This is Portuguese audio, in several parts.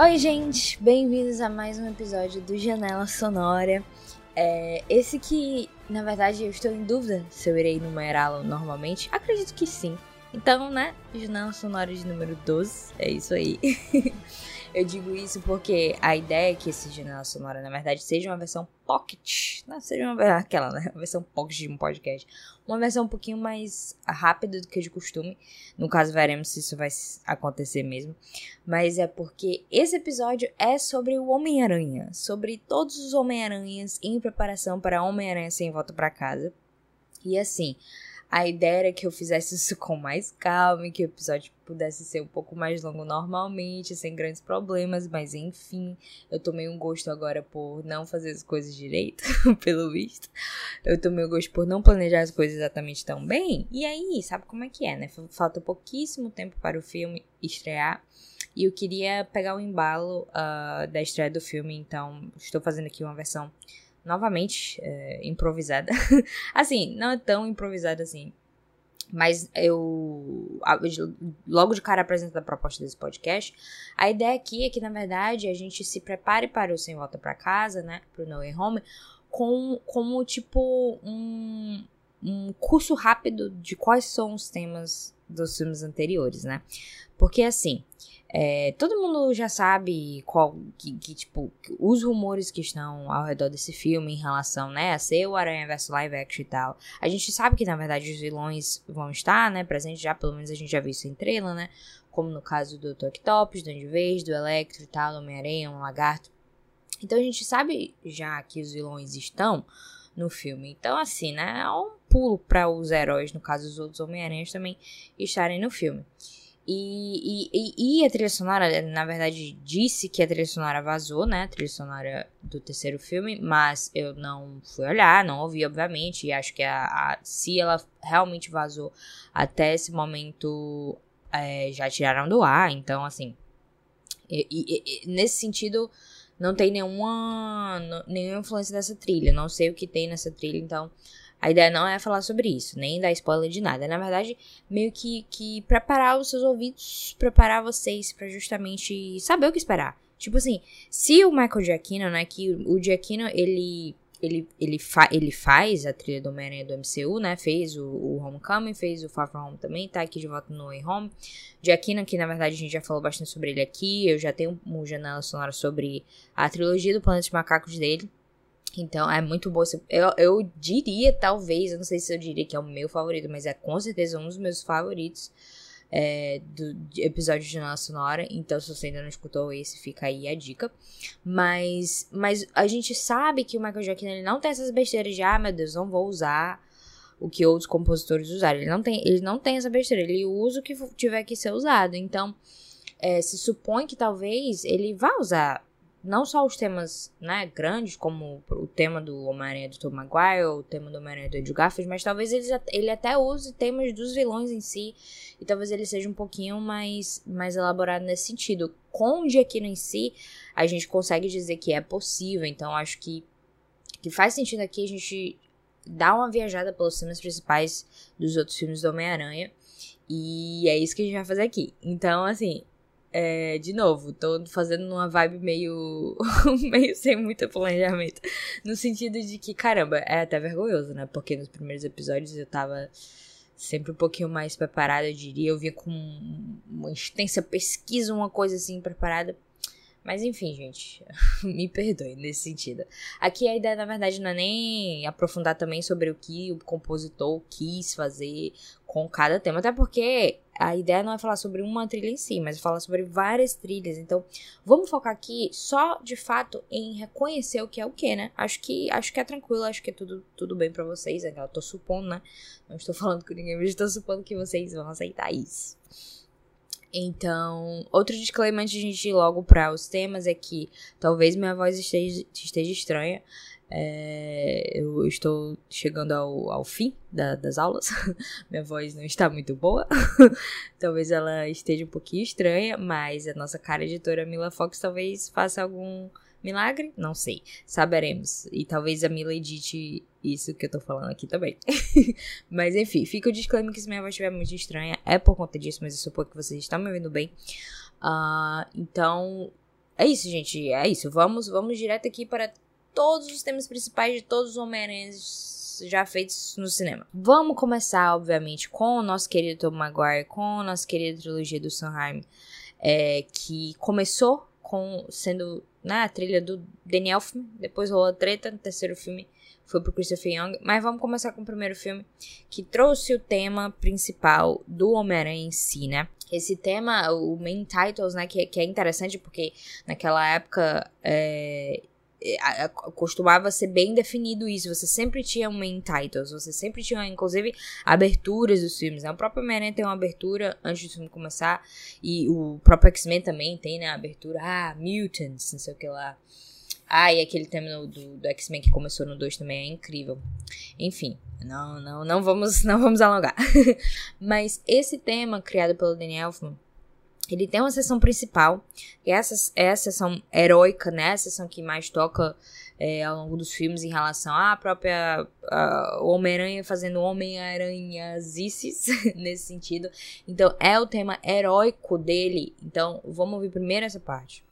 Oi, gente, bem-vindos a mais um episódio do Janela Sonora. É, esse que, na verdade, eu estou em dúvida se eu irei numerá-lo normalmente. Acredito que sim. Então, né, Janela Sonora de número 12, é isso aí. Eu digo isso porque a ideia é que esse janela sonora, na verdade, seja uma versão pocket. Não, seja uma aquela, né? Uma versão pocket de um podcast. Uma versão um pouquinho mais rápida do que de costume. No caso, veremos se isso vai acontecer mesmo. Mas é porque esse episódio é sobre o Homem-Aranha. Sobre todos os Homem-Aranhas em preparação para Homem-Aranha sem volta para casa. E assim, a ideia era que eu fizesse isso com mais calma e que o episódio pudesse ser um pouco mais longo normalmente, sem grandes problemas, mas enfim, eu tomei um gosto agora por não fazer as coisas direito, pelo visto. Eu tomei um gosto por não planejar as coisas exatamente tão bem. E aí, sabe como é que é, né? Falta pouquíssimo tempo para o filme estrear. E eu queria pegar o embalo uh, da estreia do filme, então estou fazendo aqui uma versão novamente é, improvisada. assim, não é tão improvisada assim. Mas eu, logo de cara apresento a proposta desse podcast. A ideia aqui é que, na verdade, a gente se prepare para o Sem Volta para Casa, né? Para o No Way Home, com, como tipo um, um curso rápido de quais são os temas dos filmes anteriores, né? Porque assim, é, todo mundo já sabe qual que, que, tipo, os rumores que estão ao redor desse filme em relação, né, a ser o Aranha vs Live Action e tal. A gente sabe que, na verdade, os vilões vão estar, né, presentes já, pelo menos a gente já viu isso em trailer, né, como no caso do Octopus, do Andy do Electro e tal, do Homem-Aranha, um Lagarto. Então a gente sabe já que os vilões estão no filme. Então, assim, né, é um pulo para os heróis, no caso os outros Homem-Aranhas também estarem no filme. E, e, e, a trilha sonora, na verdade, disse que a trilha sonora vazou, né? A trilha sonora do terceiro filme, mas eu não fui olhar, não ouvi, obviamente. E acho que a, a se ela realmente vazou até esse momento, é, já tiraram do ar. Então, assim, e, nesse sentido, não tem nenhuma, nenhuma influência dessa trilha. Não sei o que tem nessa trilha, então a ideia não é falar sobre isso, nem dar spoiler de nada. Na verdade, meio que, que preparar os seus ouvidos, preparar vocês para justamente saber o que esperar. Tipo assim, se o Michael Giacchino, né, que o Giacchino, ele ele, ele, fa ele faz a trilha do Homem-Aranha do MCU, né? Fez o, o Homecoming, fez o Far From Home também, tá aqui de volta no Way Home. Giacchino, que na verdade a gente já falou bastante sobre ele aqui, eu já tenho uma janela sonora sobre a trilogia do Planeta Macacos dele. Então é muito bom. Eu, eu diria, talvez, eu não sei se eu diria que é o meu favorito, mas é com certeza um dos meus favoritos é, do episódio de Nossa Sonora. Então, se você ainda não escutou esse, fica aí a dica. Mas, mas a gente sabe que o Michael Jackson ele não tem essas besteiras de, ah, meu Deus, não vou usar o que outros compositores usaram. Ele não tem, ele não tem essa besteira, ele usa o que tiver que ser usado. Então, é, se supõe que talvez ele vá usar não só os temas, né, grandes, como o tema do Homem-Aranha do Tom Maguire, o tema do Homem-Aranha do Andrew Garfield, mas talvez ele, ele até use temas dos vilões em si, e talvez ele seja um pouquinho mais, mais elaborado nesse sentido. Com o Giacchino em si, a gente consegue dizer que é possível, então acho que, que faz sentido aqui a gente dar uma viajada pelos temas principais dos outros filmes do Homem-Aranha, e é isso que a gente vai fazer aqui. Então, assim, é, de novo, tô fazendo uma vibe meio. meio sem muito planejamento. No sentido de que, caramba, é até vergonhoso, né? Porque nos primeiros episódios eu tava sempre um pouquinho mais preparada, eu diria. Eu vinha com uma extensa pesquisa, uma coisa assim preparada. Mas enfim, gente, me perdoe nesse sentido. Aqui a ideia, na verdade, não é nem aprofundar também sobre o que o compositor quis fazer com cada tema, até porque a ideia não é falar sobre uma trilha em si, mas falar sobre várias trilhas. Então, vamos focar aqui só de fato em reconhecer o que é o que, né? Acho que acho que é tranquilo, acho que é tudo, tudo bem para vocês. É eu tô supondo, né? Não estou falando com ninguém, mas estou supondo que vocês vão aceitar isso. Então, outro disclaimer antes de a gente ir logo para os temas é que talvez minha voz esteja, esteja estranha. É, eu estou chegando ao, ao fim da, das aulas. Minha voz não está muito boa. talvez ela esteja um pouquinho estranha, mas a nossa cara editora Mila Fox talvez faça algum milagre. Não sei. Saberemos. E talvez a Mila edite isso que eu tô falando aqui também. mas enfim, fica o disclaimer que se minha voz estiver muito estranha, é por conta disso, mas eu supor que vocês estão me ouvindo bem. Uh, então, é isso, gente. É isso. Vamos, vamos direto aqui para todos os temas principais de todos os Homem-Aranhas já feitos no cinema. Vamos começar, obviamente, com o nosso querido Tom Maguire, com a nossa querida trilogia do Sanheim, é, que começou com sendo né, a trilha do Danny Elfman, depois rolou a treta no terceiro filme, foi pro Christopher Young, mas vamos começar com o primeiro filme, que trouxe o tema principal do Homem-Aranha em si, né? Esse tema, o main titles, né, que, que é interessante porque naquela época é, é costumava ser bem definido isso. Você sempre tinha um main titles, você sempre tinha, inclusive, aberturas dos filmes. Né? O próprio Homem-Aranha tem uma abertura antes do filme começar, e o próprio X-Men também tem, né? A abertura, ah, Mutants, não sei o que lá. Ah, e aquele tema do, do X-Men que começou no 2 também é incrível. Enfim, não, não, não vamos, não vamos alongar. Mas esse tema criado pelo Daniel Elfman ele tem uma sessão principal, é essa é a sessão heróica, né? A sessão que mais toca é, ao longo dos filmes em relação à própria Homem-Aranha fazendo Homem-Aranhazices nesse sentido. Então, é o tema heróico dele. Então, vamos ouvir primeiro essa parte.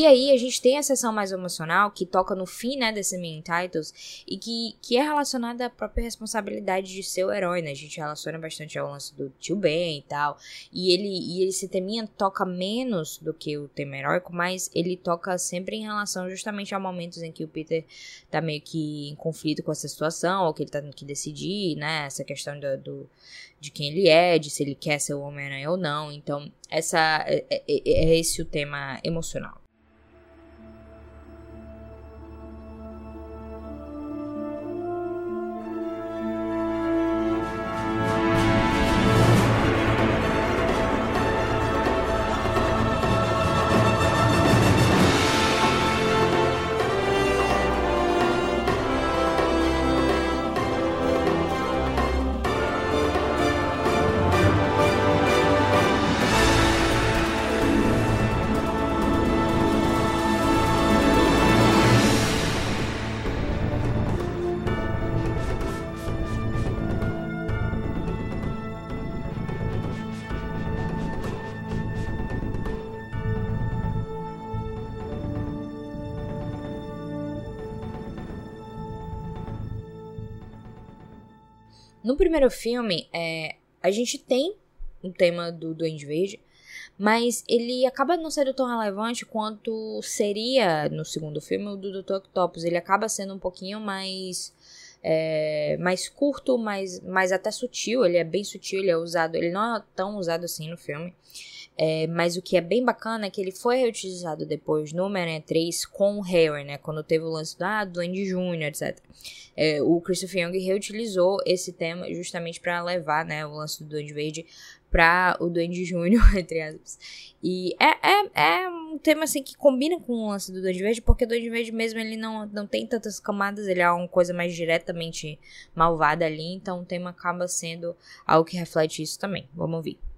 E aí a gente tem a sessão mais emocional que toca no fim, né, desse main titles e que, que é relacionada à própria responsabilidade de ser o herói, né? A gente relaciona bastante ao lance do tio Ben e tal. E ele e esse teminha toca menos do que o tema heróico, mas ele toca sempre em relação justamente a momentos em que o Peter tá meio que em conflito com essa situação, ou que ele tá tendo que decidir, né? Essa questão do, do de quem ele é, de se ele quer ser o Homem-Aranha ou não. Então, essa é, é, é esse o tema emocional. Primeiro filme, é, a gente tem o tema do Duende Verde, mas ele acaba não sendo tão relevante quanto seria no segundo filme o do Dr. Octopus. Ele acaba sendo um pouquinho mais é, mais curto, mais, mais até sutil. Ele é bem sutil, ele é usado, ele não é tão usado assim no filme. É, mas o que é bem bacana é que ele foi reutilizado depois no Homem-Aranha 3 com o Harry, né? Quando teve o lance do ah, Duende Júnior, etc. É, o Christopher Young reutilizou esse tema justamente para levar, né, o lance do Duende Verde para o Duende Júnior, entre aspas. E é, é, é um tema, assim, que combina com o lance do Duende Verde, porque o Duende Verde mesmo, ele não, não tem tantas camadas, ele é uma coisa mais diretamente malvada ali, então o tema acaba sendo algo que reflete isso também. Vamos ouvir.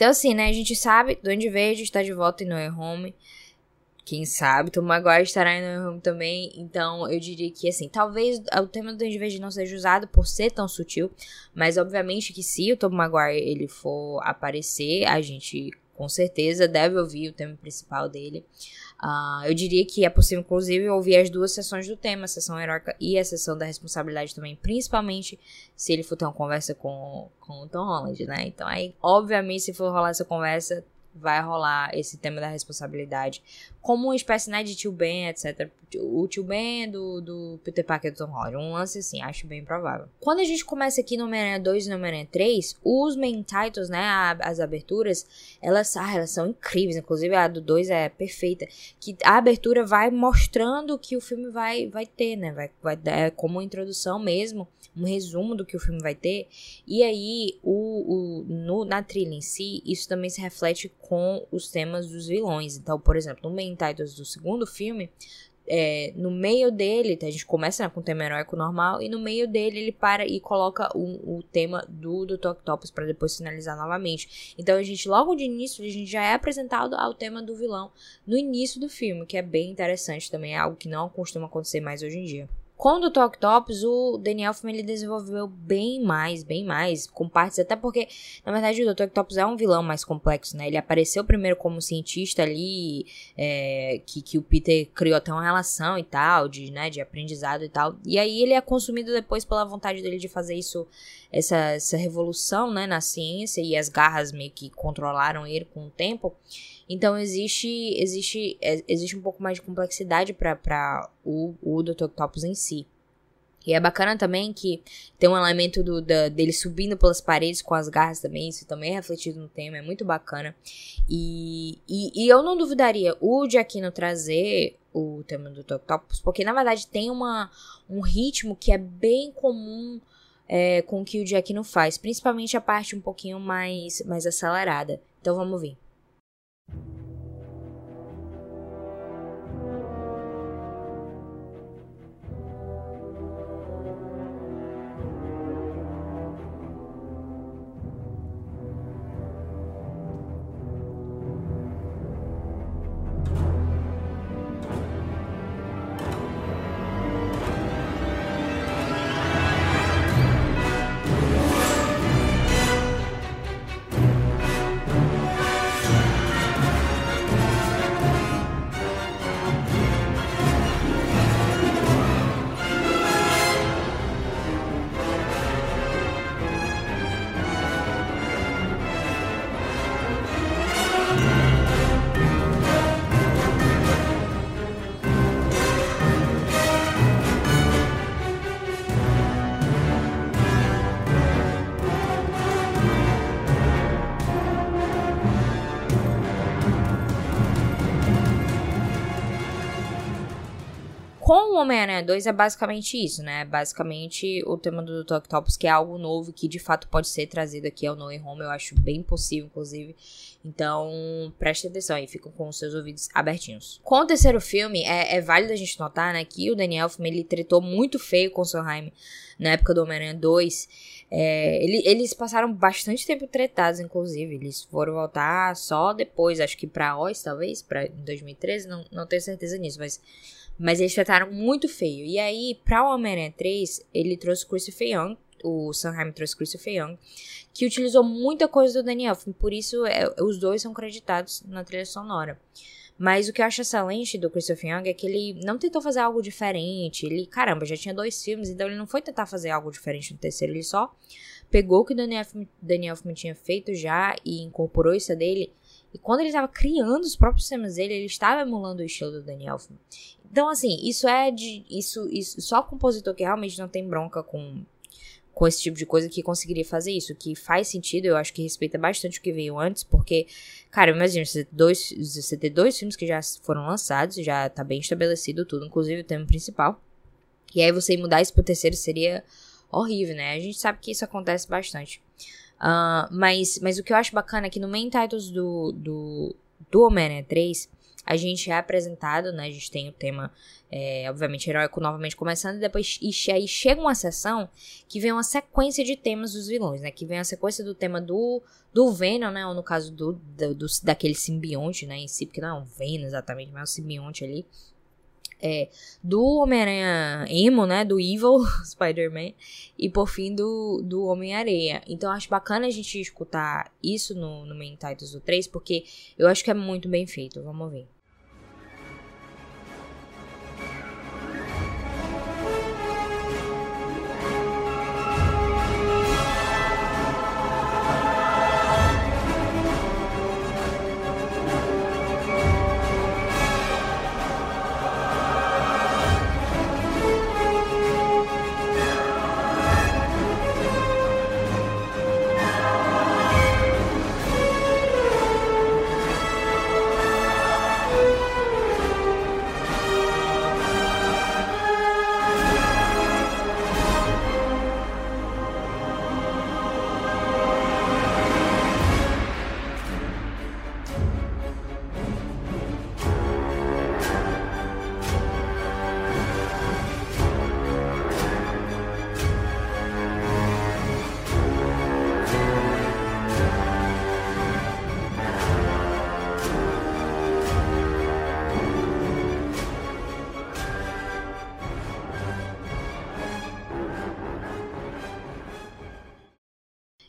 Então, assim, né, a gente sabe, Duende Verde está de volta em No Home. Quem sabe, Tom Maguire estará em No Home também. Então, eu diria que, assim, talvez o tema do Duende Verde não seja usado por ser tão sutil. Mas, obviamente, que se o Tom Maguire ele for aparecer, a gente com certeza deve ouvir o tema principal dele. Uh, eu diria que é possível, inclusive, ouvir as duas sessões do tema, a sessão heróica e a sessão da responsabilidade também, principalmente se ele for ter uma conversa com, com o Tom Holland, né? Então, aí, obviamente, se for rolar essa conversa, vai rolar esse tema da responsabilidade como uma espécie né, de tio Ben, etc. O tio Ben do, do Peter Parker do Tom Holland. Um lance assim, acho bem provável. Quando a gente começa aqui no Homem-Aranha 2 e no Homem-Aranha 3, os main titles, né, as aberturas, elas, ah, elas são incríveis. Inclusive a do 2 é perfeita. Que a abertura vai mostrando que o filme vai, vai ter, né? Vai, vai, é como introdução mesmo um resumo do que o filme vai ter. E aí, o, o, no, na trilha em si, isso também se reflete com os temas dos vilões. Então, por exemplo, no main titles do segundo filme, é, no meio dele, a gente começa né, com o tema heróico normal, e no meio dele ele para e coloca o, o tema do Dr. Octopus para depois finalizar novamente. Então a gente, logo de início, a gente já é apresentado ao tema do vilão no início do filme, que é bem interessante também, é algo que não costuma acontecer mais hoje em dia. Com o Dr. Octopus, o Danny Elfman ele desenvolveu bem mais, bem mais, com partes, até porque, na verdade, o Dr. Octopus é um vilão mais complexo, né? Ele apareceu primeiro como cientista ali, é, que, que o Peter criou até uma relação e tal, de, né, de aprendizado e tal. E aí ele é consumido depois pela vontade dele de fazer isso, essa, essa revolução, né, na ciência, e as garras meio que controlaram ele com o tempo. Então existe existe é, existe um pouco mais de complexidade para o, o Dr. Octopus em si. E é bacana também que tem um elemento do, da, dele subindo pelas paredes com as garras também, isso também é refletido no tema, é muito bacana. E, e, e eu não duvidaria o Giacchino trazer o tema do. Octopus, porque na verdade tem uma, um ritmo que é bem comum é, com o que o Giacchino faz, principalmente a parte um pouquinho mais, mais acelerada. Então vamos ver. Homem-Aranha 2 é basicamente isso, né? Basicamente o tema do Dr. Octopus, que é algo novo que de fato pode ser trazido aqui ao No Way Home, eu acho bem possível, inclusive. Então, preste atenção aí, ficam com os seus ouvidos abertinhos. Com o terceiro filme, é, é válido a gente notar, né, que o Daniel Elfman, ele tretou muito feio com o Sondheim na época do Homem-Aranha 2. É, ele, eles passaram bastante tempo tretados, inclusive. Eles foram voltar só depois, acho que pra Oz, talvez, pra, em 2013, não, não tenho certeza nisso, mas mas eles trataram muito feio. E aí, pra o Homem-Aranha 3, ele trouxe Christopher Young, o Sanheim trouxe Christopher Young, que utilizou muita coisa do Daniel. Por isso, é, os dois são creditados na trilha sonora. Mas o que eu acho excelente do Christopher Young é que ele não tentou fazer algo diferente. Ele, caramba, já tinha dois filmes, então ele não foi tentar fazer algo diferente no terceiro. Ele só pegou o que o Daniel, Daniel Elfman tinha feito já e incorporou isso dele. E quando ele estava criando os próprios temas dele, ele estava emulando o estilo do Daniel Elfman. Então, assim, isso é de. Isso, isso, só compositor que realmente não tem bronca com, com esse tipo de coisa que conseguiria fazer isso. Que faz sentido, eu acho que respeita bastante o que veio antes, porque, cara, imagina, você ter dois, você ter dois filmes que já foram lançados, já tá bem estabelecido tudo, inclusive o tema principal. E aí você mudar isso pro terceiro seria horrível, né? A gente sabe que isso acontece bastante. Uh, mas, mas o que eu acho bacana é que no main titles do, do, do Homem-Aranha 3 a gente é apresentado, né? A gente tem o tema, é, obviamente, heróico novamente começando, e depois e aí chega uma sessão que vem uma sequência de temas dos vilões, né? Que vem a sequência do tema do, do Venom, né? Ou no caso do, do, do daquele simbionte, né? Em si, porque não é um Venom exatamente, mas é um simbionte ali é, do Homem-Aranha Emo, né? Do Evil Spider-Man. E por fim do, do Homem-Areia. Então acho bacana a gente escutar isso no, no Main Titles do 3, porque eu acho que é muito bem feito. Vamos ver.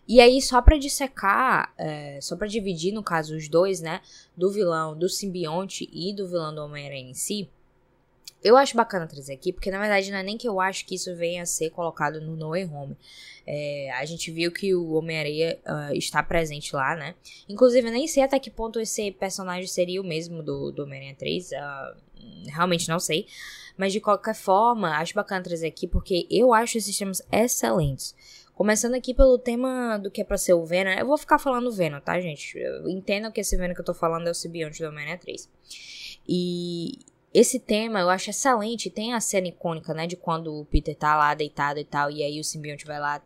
E aí, só pra dissecar, é, só pra dividir, no caso, os dois, né? Do vilão do simbionte e do vilão do Homem-Aranha em si. Eu acho bacana trazer aqui, porque na verdade não é nem que eu acho que isso venha a ser colocado no No Way Home. É, a gente viu que o Homem-Areia uh, está presente lá, né? Inclusive, eu nem sei até que ponto esse personagem seria o mesmo do, do Homem-Aranha 3. Uh, ah, realmente não sei. Mas de qualquer forma, acho bacana trazer aqui, porque eu acho esses sistemas excelentes. Começando aqui pelo tema do que é pra ser o Venom. Eu vou ficar falando Venom, tá, gente? Entendo que esse Venom que eu tô falando é o simbionte do Homem-Aranha 3. E esse tema eu acho excelente. Tem a cena icônica, né? De quando o Peter tá lá deitado e tal. E aí o simbionte vai lá,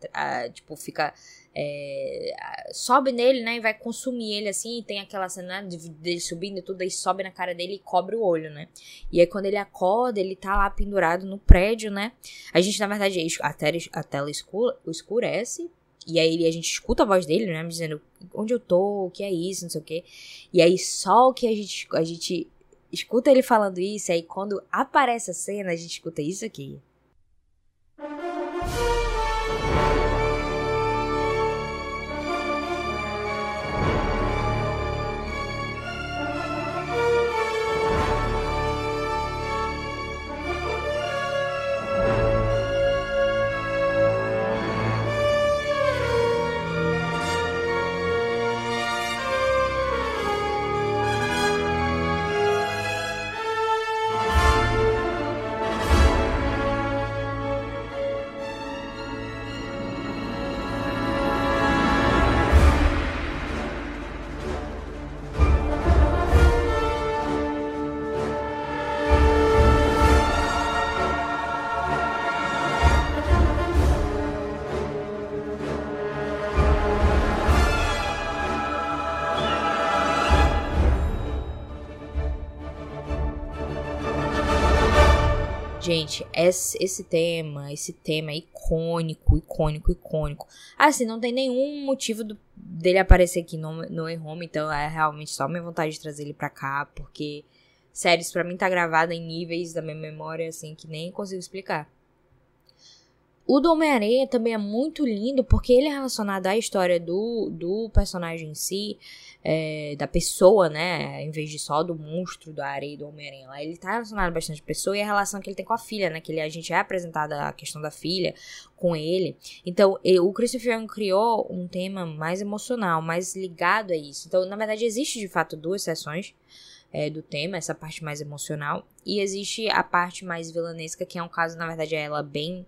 tipo, fica é, sobe nele, né, e vai consumir ele assim, e tem aquela cena né, dele subindo e tudo, aí sobe na cara dele e cobre o olho, né. E aí quando ele acorda, ele tá lá pendurado no prédio, né. A gente, na verdade, a tela, a tela escurece, e aí a gente escuta a voz dele, né, dizendo onde eu tô, o que é isso, não sei o que. E aí só o que a gente, a gente escuta ele falando isso, aí quando aparece a cena, a gente escuta isso aqui. Gente, esse, esse tema, esse tema é icônico, icônico, icônico. Assim, não tem nenhum motivo do, dele aparecer aqui no, no E-Home, então é realmente só minha vontade de trazer ele pra cá, porque, sério, isso pra mim tá gravado em níveis da minha memória, assim, que nem consigo explicar. O do Homem-Aranha também é muito lindo porque ele é relacionado à história do, do personagem em si, é, da pessoa, né? Em vez de só do monstro, da areia do Homem-Aranha. Ele tá relacionado bastante à pessoa e a relação que ele tem com a filha, né? Que ele, a gente é apresentada a questão da filha com ele. Então, o Christopher Young criou um tema mais emocional, mais ligado a isso. Então, na verdade, existe de fato duas sessões. É, do tema, essa parte mais emocional, e existe a parte mais vilanesca, que é um caso, na verdade, é ela bem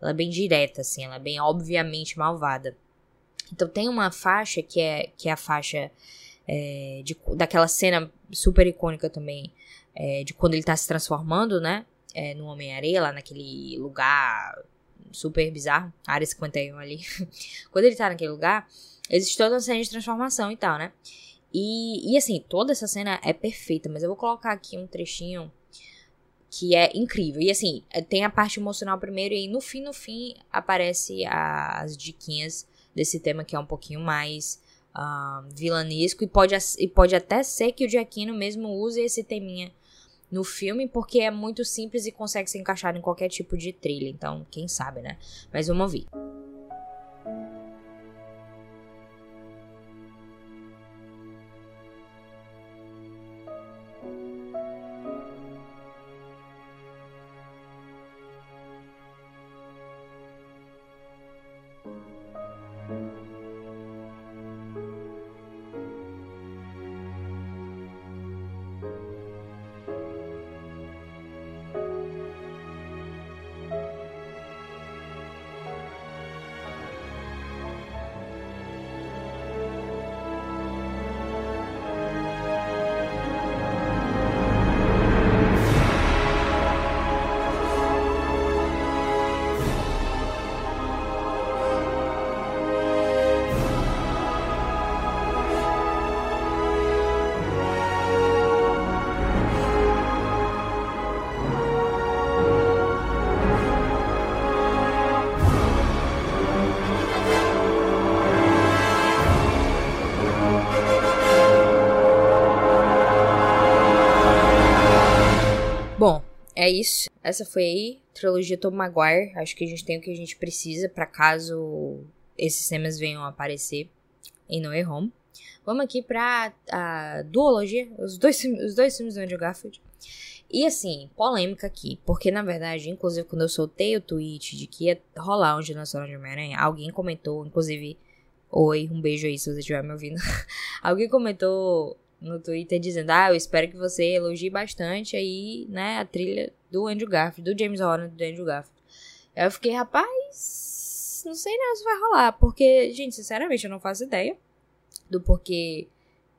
ela é bem direta, assim, ela é bem obviamente malvada. Então tem uma faixa que é, que é a faixa é, de, daquela cena super icônica também, é, de quando ele tá se transformando, né? É, no Homem-Areia, lá naquele lugar super bizarro, área 51 ali. quando ele tá naquele lugar, existe toda uma cena de transformação e tal, né? E, e assim, toda essa cena é perfeita, mas eu vou colocar aqui um trechinho que é incrível. E assim, é, tem a parte emocional primeiro, e aí no fim, no fim, aparece as diquinhas desse tema que é um pouquinho mais uh, vilanesco. E pode, e pode até ser que o Giacchino mesmo use esse teminha no filme, porque é muito simples e consegue se encaixar em qualquer tipo de trilha. Então, quem sabe, né? Mas vamos ouvir. É isso. Essa foi aí, trilogia Tom Maguire. Acho que a gente tem o que a gente precisa para caso esses temas venham a aparecer em No Way Home. Vamos aqui pra a duologia, os dois, os dois filmes do Andrew Garfield. E assim, polêmica aqui, porque na verdade, inclusive quando eu soltei o tweet de que ia rolar um Dinossauro de Homem-Aranha, alguém comentou, inclusive, oi, um beijo aí se você estiver me ouvindo. alguém comentou no Twitter dizendo: Ah, eu espero que você elogie bastante aí, né, a trilha do Andrew Garfield, do James Horner, do Andrew Garfield. Aí eu fiquei, rapaz, não sei não se vai rolar, porque, gente, sinceramente, eu não faço ideia do porquê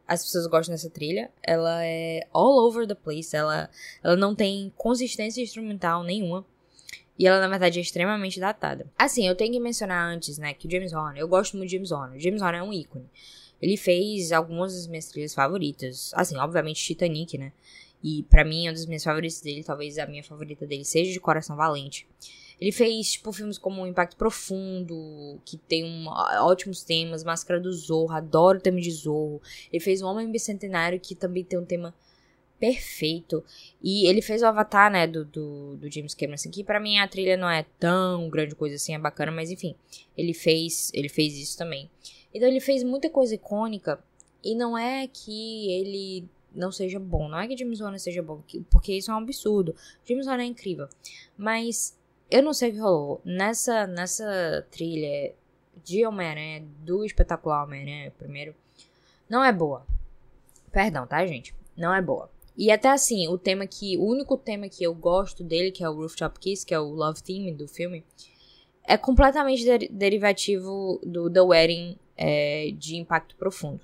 as pessoas gostam dessa trilha. Ela é all over the place, ela, ela não tem consistência instrumental nenhuma. E ela, na verdade, é extremamente datada. Assim, eu tenho que mencionar antes, né, que o James Horner, eu gosto muito de James Horner. James Horner é um ícone. Ele fez algumas das minhas trilhas favoritas. Assim, obviamente Titanic, né? E para mim, é uma das minhas favoritas dele, talvez a minha favorita dele seja de Coração Valente. Ele fez, tipo, filmes como Impacto Profundo, que tem um, ótimos temas, Máscara do Zorro, adoro o tema de Zorro. Ele fez O Homem Bicentenário, que também tem um tema perfeito. E ele fez o Avatar, né, do, do, do James Cameron, assim, que pra mim a trilha não é tão grande coisa assim, é bacana, mas enfim, ele fez, ele fez isso também. Então ele fez muita coisa icônica e não é que ele não seja bom, não é que James Horner seja bom, porque isso é um absurdo. James Horner é incrível, mas eu não sei o que rolou nessa nessa trilha de Homem-Aranha, do espetacular Homem-Aranha primeiro, não é boa. Perdão, tá, gente? Não é boa. E até assim, o tema que. O único tema que eu gosto dele, que é o Rooftop Kiss, que é o Love Theme do filme, é completamente der derivativo do The Wedding é, de impacto profundo.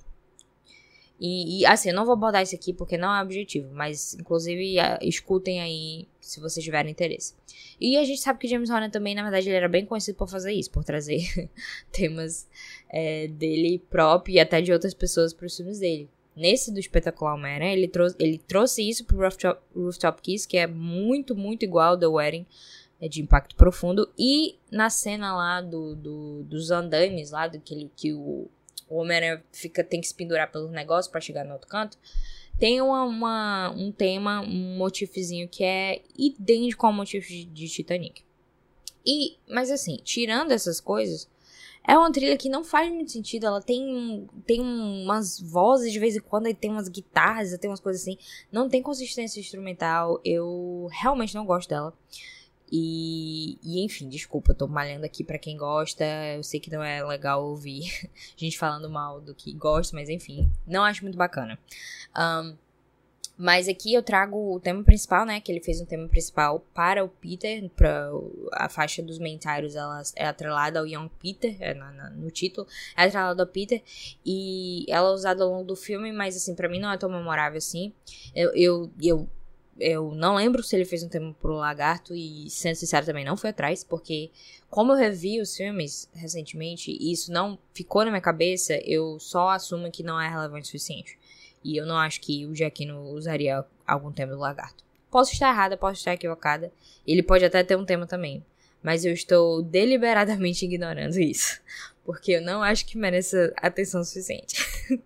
E, e, assim, eu não vou abordar isso aqui porque não é objetivo, mas inclusive escutem aí se vocês tiverem interesse. E a gente sabe que James Horner também, na verdade, ele era bem conhecido por fazer isso, por trazer temas é, dele próprio e até de outras pessoas para os filmes dele. Nesse do espetacular Homem-Aranha, ele, trou ele trouxe isso pro Rooftop, Rooftop Kiss, que é muito, muito igual ao The Wedding, é de impacto profundo. E na cena lá do, do dos andames, lá do que, que o, o Homem-Aranha fica, tem que se pendurar pelo negócio para chegar no outro canto, tem uma, uma, um tema, um motifozinho que é idêntico ao motivo de, de Titanic. E, mas assim, tirando essas coisas, é uma trilha que não faz muito sentido. Ela tem, tem umas vozes de vez em quando, e tem umas guitarras, tem umas coisas assim. Não tem consistência instrumental. Eu realmente não gosto dela. E, e, enfim, desculpa, eu tô malhando aqui para quem gosta. Eu sei que não é legal ouvir gente falando mal do que gosta, mas enfim, não acho muito bacana. Um, mas aqui eu trago o tema principal, né? Que ele fez um tema principal para o Peter, para a faixa dos mentários, ela é atrelada ao Young Peter, é na, na, no título, é atrelada ao Peter, e ela é usada ao longo do filme, mas assim, para mim não é tão memorável assim. Eu, eu, eu eu não lembro se ele fez um tema pro Lagarto e, sendo sincero, também não fui atrás, porque como eu revi os filmes recentemente e isso não ficou na minha cabeça, eu só assumo que não é relevante o suficiente. E eu não acho que o Giacchino usaria algum tema do lagarto. Posso estar errada, posso estar equivocada. Ele pode até ter um tema também. Mas eu estou deliberadamente ignorando isso. Porque eu não acho que mereça atenção suficiente.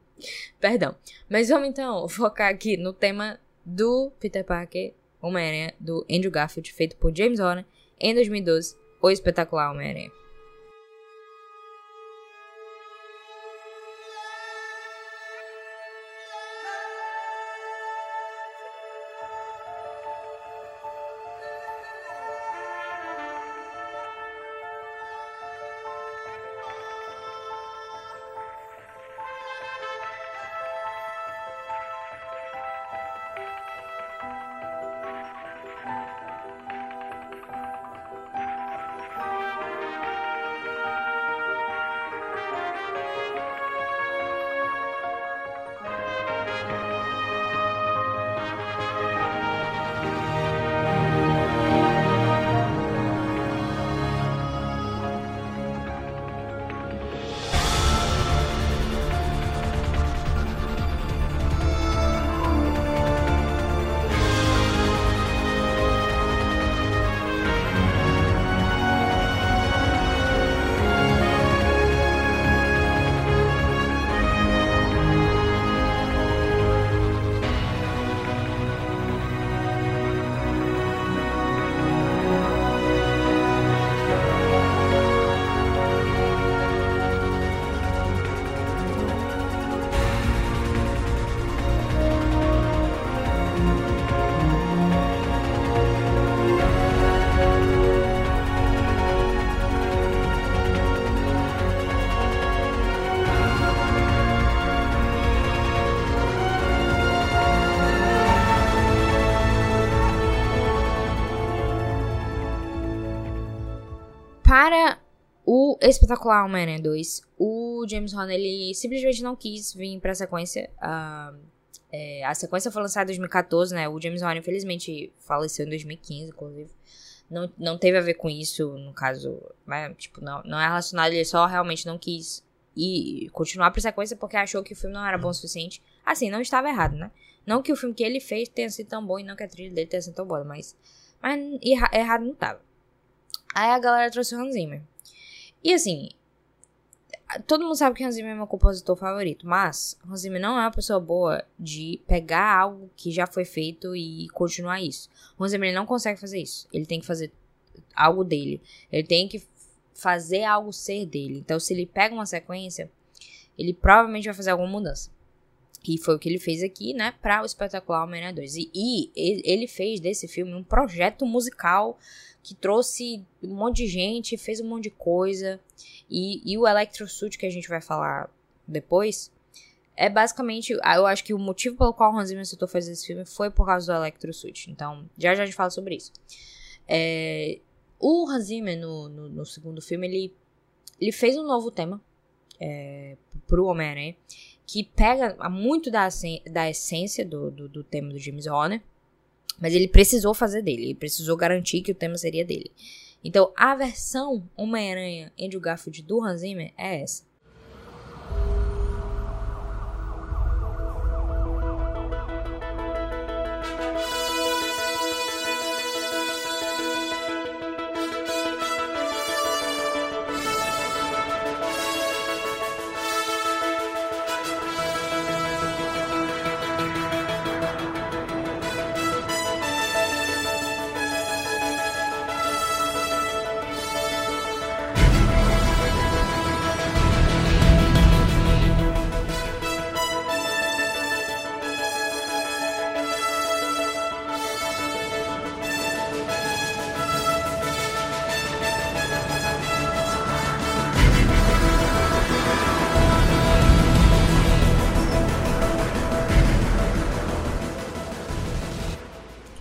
Perdão. Mas vamos então focar aqui no tema do Peter Parker, Homem-Aranha, do Andrew Garfield, feito por James Horner, em 2012, O Espetacular Homem-Aranha. Espetacular Homem-Aranha 2, o James Horner ele simplesmente não quis vir pra sequência. Uh, é, a sequência foi lançada em 2014, né? O James Horner, infelizmente, faleceu em 2015, inclusive. Não, não teve a ver com isso, no caso. Mas, tipo, não, não é relacionado, ele só realmente não quis ir continuar pra sequência porque achou que o filme não era bom o suficiente. Assim, não estava errado, né? Não que o filme que ele fez tenha sido tão bom e não que a trilha dele tenha sido tão boa, mas. Mas errado não tava. Aí a galera trouxe o Hans Zimmer. E assim, todo mundo sabe que Hans Zimmer é meu compositor favorito, mas Hans Zimmer não é uma pessoa boa de pegar algo que já foi feito e continuar isso. Hans Zimmer não consegue fazer isso. Ele tem que fazer algo dele. Ele tem que fazer algo ser dele. Então, se ele pega uma sequência, ele provavelmente vai fazer alguma mudança. E foi o que ele fez aqui, né, para o espetacular Homem-Aranha 2. E, e ele fez desse filme um projeto musical que trouxe um monte de gente, fez um monte de coisa. E, e o Electrosuit, que a gente vai falar depois, é basicamente. Eu acho que o motivo pelo qual o Hans Zimmer aceitou fazer esse filme foi por causa do Electrosuit. Então, já já a gente fala sobre isso. É, o Hans Zimmer, no, no, no, segundo filme, ele, ele fez um novo tema é, pro Homem-Aranha, que pega muito da, da essência do, do, do tema do James Horner mas ele precisou fazer dele, ele precisou garantir que o tema seria dele. Então, a versão Homem-Aranha Andrew Garfield do Hans Zimmer é essa.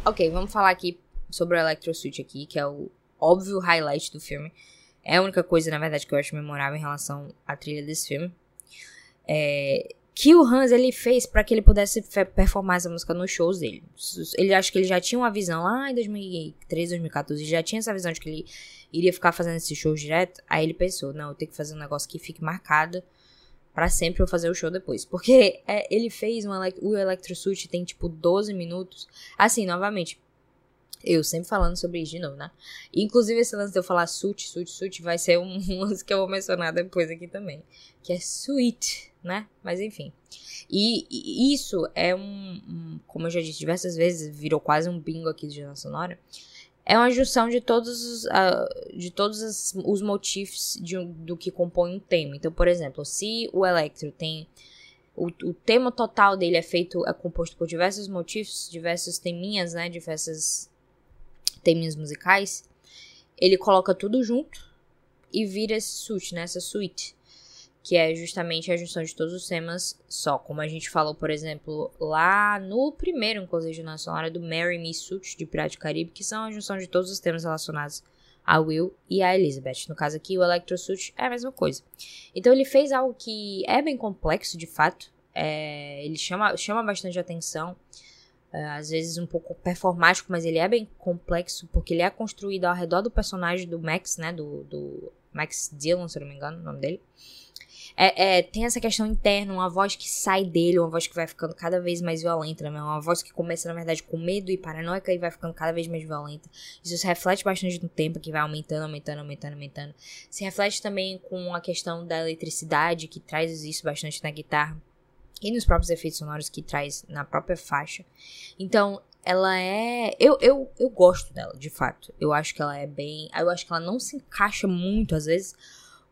Ok, vamos falar aqui sobre o Electrosuit aqui, que é o óbvio highlight do filme. É a única coisa, na verdade, que eu acho memorável em relação à trilha desse filme. É, que o Hans ele fez para que ele pudesse performar essa música nos shows dele. Ele acho que ele já tinha uma visão lá em 2013, 2014, já tinha essa visão de que ele iria ficar fazendo esses shows direto. Aí ele pensou, não, eu tenho que fazer um negócio que fique marcado para sempre eu fazer o show depois. Porque é, ele fez um, o Electro Suit tem tipo 12 minutos. Assim, novamente, eu sempre falando sobre isso de novo, né? Inclusive, esse lance de eu falar suit, suit, suit vai ser um lance que eu vou mencionar depois aqui também. Que é sweet, né? Mas enfim. E, e isso é um, um, Como eu já disse diversas vezes, virou quase um bingo aqui de Jornal Sonora. É uma junção de todos os, uh, de todos os, os motifs de, do que compõe um tema. Então, por exemplo, se o Electro tem. O, o tema total dele é feito, é composto por diversos motivos, diversos teminhas, né? Diversas teminhas musicais. Ele coloca tudo junto e vira esse suite, né? Essa suite que é justamente a junção de todos os temas só. Como a gente falou, por exemplo, lá no primeiro, inclusive, na sonora do Mary Me Suit de Pirata Caribe, que são a junção de todos os temas relacionados a Will e a Elizabeth. No caso aqui, o Electro Suit é a mesma coisa. Então ele fez algo que é bem complexo, de fato. É, ele chama, chama bastante atenção. É, às vezes um pouco performático, mas ele é bem complexo, porque ele é construído ao redor do personagem do Max, né? Do, do Max Dillon, se não me engano, o nome dele. É, é, tem essa questão interna, uma voz que sai dele, uma voz que vai ficando cada vez mais violenta, né? Uma voz que começa, na verdade, com medo e paranoica e vai ficando cada vez mais violenta. Isso se reflete bastante no tempo, que vai aumentando, aumentando, aumentando, aumentando. Se reflete também com a questão da eletricidade, que traz isso bastante na guitarra. E nos próprios efeitos sonoros que traz na própria faixa. Então, ela é. Eu, eu, eu gosto dela, de fato. Eu acho que ela é bem. Eu acho que ela não se encaixa muito, às vezes,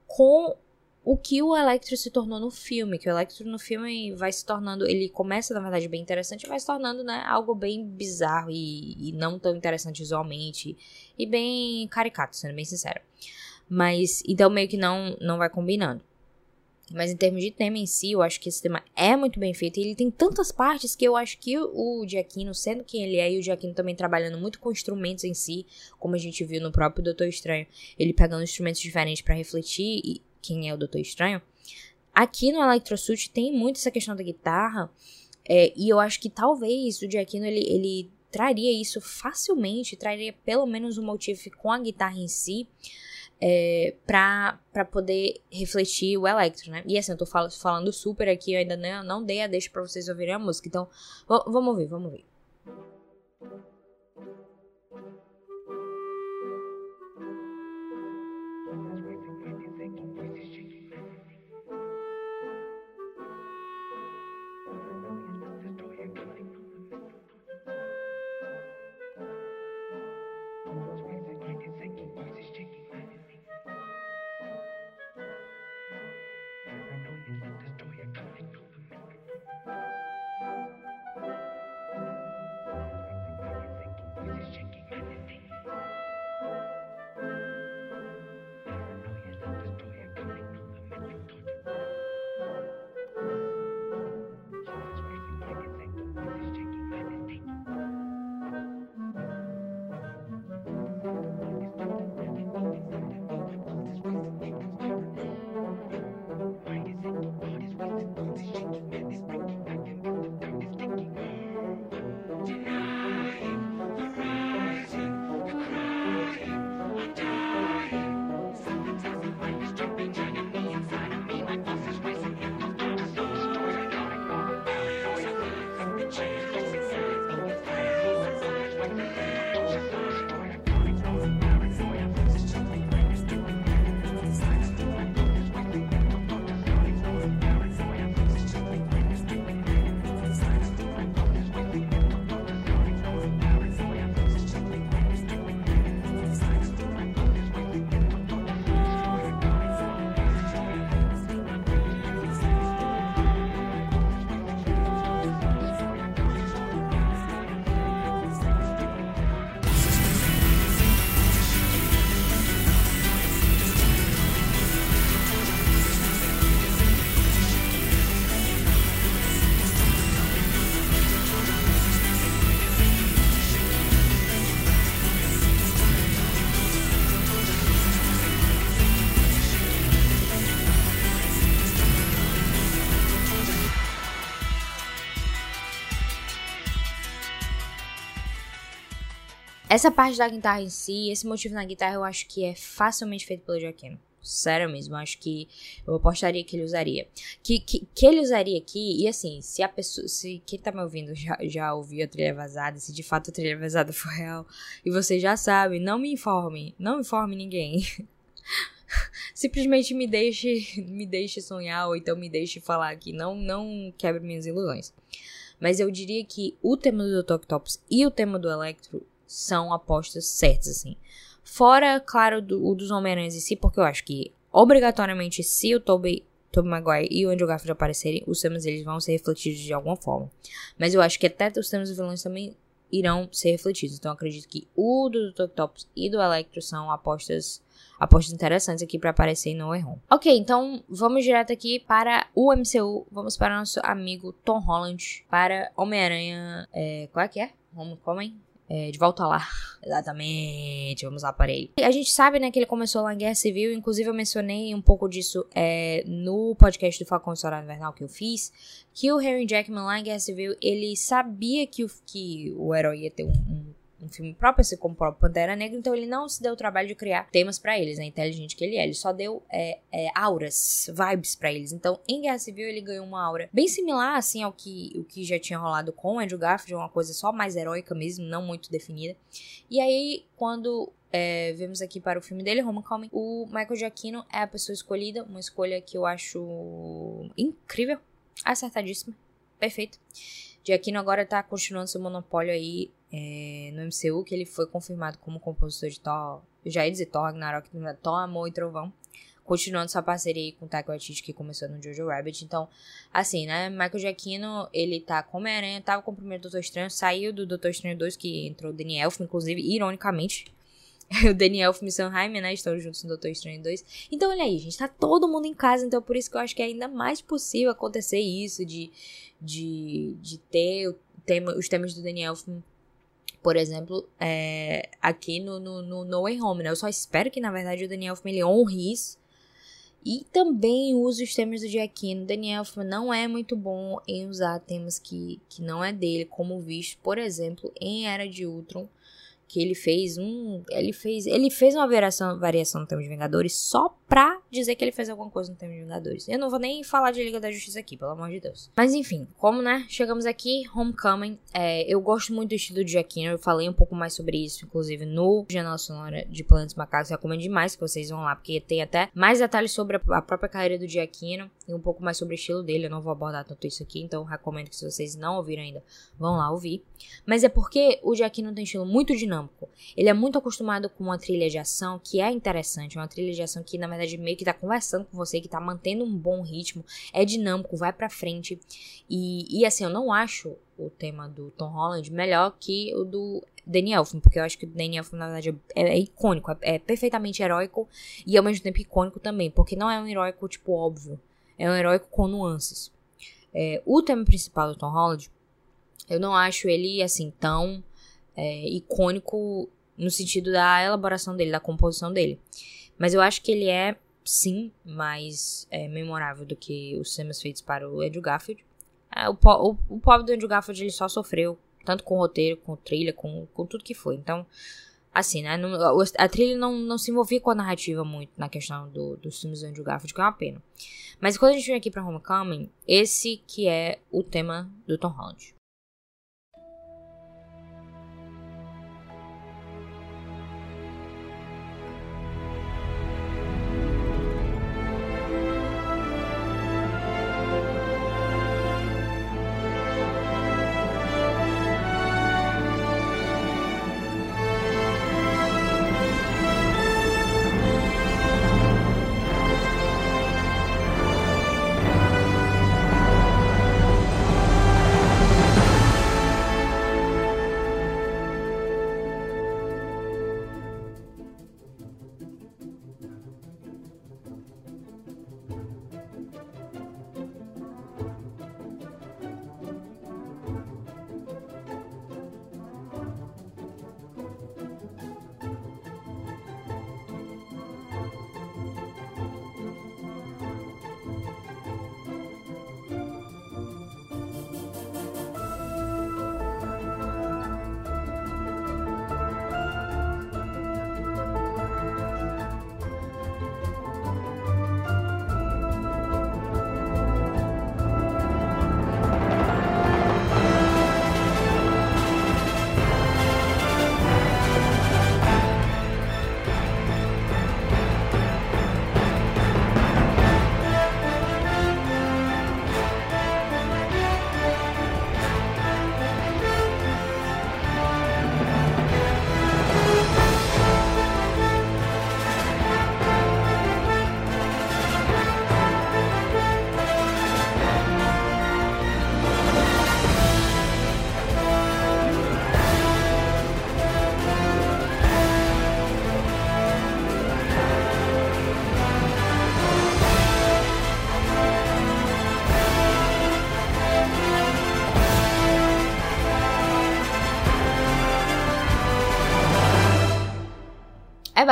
com o que o Electro se tornou no filme, que o Electro no filme vai se tornando, ele começa na verdade bem interessante, vai se tornando, né, algo bem bizarro e, e não tão interessante visualmente e bem caricato, sendo bem sincero. Mas então meio que não não vai combinando. Mas em termos de tema em si, eu acho que esse tema é muito bem feito. E ele tem tantas partes que eu acho que o Giacchino, sendo quem ele é, e o Giacchino também trabalhando muito com instrumentos em si, como a gente viu no próprio Doutor Estranho, ele pegando instrumentos diferentes para refletir e quem é o Doutor Estranho, aqui no Electrosuit tem muito essa questão da guitarra, é, e eu acho que talvez o Giacchino ele, ele traria isso facilmente, traria pelo menos um motivo com a guitarra em si, é, pra poder refletir o Electro, né? E assim, eu tô fal falando super aqui, eu ainda não, não dei a deixa pra vocês ouvirem a música, então vamos ouvir, vamos ouvir. Essa parte da guitarra em si, esse motivo na guitarra, eu acho que é facilmente feito pelo Joaquim. Sério mesmo, acho que eu apostaria que ele usaria. Que, que, que ele usaria aqui, e assim, se a pessoa. Se quem tá me ouvindo já, já ouviu a trilha vazada, se de fato a trilha vazada for real, e você já sabe, não me informe. Não informe ninguém. Simplesmente me deixe, me deixe sonhar, ou então me deixe falar aqui. Não, não quebre minhas ilusões. Mas eu diria que o tema do Dr. Octopus e o tema do Electro são apostas certas, assim. Fora, claro, do, o dos Homem-Aranhas em si, porque eu acho que, obrigatoriamente, se o Tobey, Tobey Maguire e o Andrew Garfield aparecerem, os temas deles vão ser refletidos de alguma forma. Mas eu acho que até os temas dos vilões também irão ser refletidos. Então, acredito que o do Dr. Octopus e do Electro são apostas apostas interessantes aqui para aparecer no Way. Ok, então vamos direto aqui para o MCU. Vamos para o nosso amigo Tom Holland para Homem-Aranha. É, qual é que é? Homecoming? É, de volta lá. Exatamente, vamos lá para ele. A gente sabe, né, que ele começou lá em Guerra Civil, inclusive eu mencionei um pouco disso é, no podcast do Falcão Solar Invernal que eu fiz, que o Harry Jackman lá em Guerra Civil, ele sabia que o, que o herói ia ter um, um um filme próprio, assim como o próprio Pantera Negra, então ele não se deu o trabalho de criar temas para eles, né? Inteligente que ele é. Ele só deu é, é, auras, vibes para eles. Então, em Guerra Civil, ele ganhou uma aura bem similar, assim, ao que, o que já tinha rolado com o Andrew Garfield, uma coisa só mais heróica mesmo, não muito definida. E aí, quando é, vemos aqui para o filme dele, Homecoming, o Michael Giacchino é a pessoa escolhida, uma escolha que eu acho incrível, acertadíssima, perfeito. Giacchino agora tá continuando seu monopólio aí é, no MCU, que ele foi confirmado como compositor de Thor, já ia dizer Thor Ragnarok, Thor, Amor e Trovão, continuando sua parceria aí com o Taika Waititi, que começou no Jojo Rabbit. Então, assim, né, Michael Giacchino, ele tá com Homem-Aranha, tava com o primeiro Doutor Estranho, saiu do Doutor Estranho 2, que entrou o Elfman, inclusive, ironicamente, o Daniel e Sam Raimi, né, estão juntos no Doutor Estranho 2. Então, olha aí, gente, tá todo mundo em casa, então por isso que eu acho que é ainda mais possível acontecer isso, de, de, de ter o tema, os temas do Daniel Elfman por exemplo, é, aqui no, no, no, no Way Home, né? Eu só espero que, na verdade, o Daniel Elfman honre isso. E também use os temas do Giacchino. Daniel Elfman não é muito bom em usar temas que, que não é dele, como visto, por exemplo, em Era de Ultron que ele fez um. Ele fez. Ele fez uma variação, variação no tema de Vingadores só pra dizer que ele fez alguma coisa no tema de Vingadores. Eu não vou nem falar de Liga da Justiça aqui, pelo amor de Deus. Mas enfim, como né, chegamos aqui, Homecoming. É, eu gosto muito do estilo de Jackino. Eu falei um pouco mais sobre isso, inclusive, no Janela Sonora de Planetas Macacos. Recomendo demais que vocês vão lá, porque tem até mais detalhes sobre a própria carreira do Giacchino e um pouco mais sobre o estilo dele. Eu não vou abordar tanto isso aqui, então recomendo que se vocês não ouviram ainda, vão lá ouvir. Mas é porque o Giacchino tem um estilo muito dinâmico. Ele é muito acostumado com uma trilha de ação que é interessante, uma trilha de ação que na verdade meio que tá conversando com você, que tá mantendo um bom ritmo, é dinâmico, vai pra frente. E, e assim, eu não acho o tema do Tom Holland melhor que o do Danny Elfman, porque eu acho que o Danny Elfman, na verdade, é, é icônico, é, é, perfeitamente heróico e ao mesmo tempo icônico também, porque não é um heróico, tipo, óbvio, é um heróico com nuances. É, o tema principal do Tom Holland, eu não acho ele, assim, tão é, icônico no sentido da elaboração dele, da composição dele. Mas eu acho que ele é, sim, mais é, memorável do que os temas feitos para o Andrew Garfield. É, o, o, o pobre do Andrew Garfield ele só sofreu, tanto com roteiro, com trilha, com, com tudo que foi. Então, assim, né? Não, a trilha não, não se envolvia com a narrativa muito na questão do, dos filmes do Andrew Garfield, que é uma pena. Mas quando a gente vem aqui pra Homecoming, esse que é o tema do Tom Holland.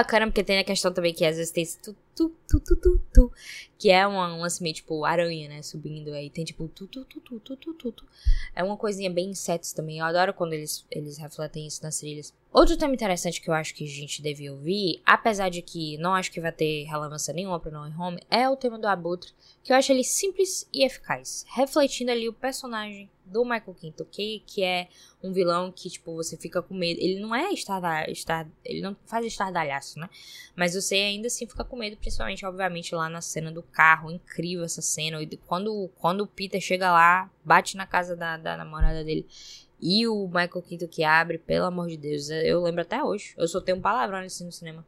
Bacana porque tem a questão também que às vezes tem tu, tu, tu, tu, tu, tu que é uma, um lance meio tipo aranha, né, subindo, aí tem tipo tu, tu, tu, tu, tu, tu, tu, tu. É uma coisinha bem insetos também, eu adoro quando eles, eles refletem isso nas trilhas. Outro tema interessante que eu acho que a gente devia ouvir, apesar de que não acho que vai ter relevância nenhuma pro No Home, é o tema do Abutre, que eu acho ele simples e eficaz, refletindo ali o personagem do Michael Keaton, que, que é um vilão que, tipo, você fica com medo. Ele não é estardalhaço, estar, ele não faz estardalhaço, né? Mas você ainda assim fica com medo, principalmente, obviamente, lá na cena do carro. Incrível essa cena. E quando, quando o Peter chega lá, bate na casa da, da namorada dele. E o Michael Keaton que abre, pelo amor de Deus, eu lembro até hoje. Eu só tenho um palavrão assim no cinema.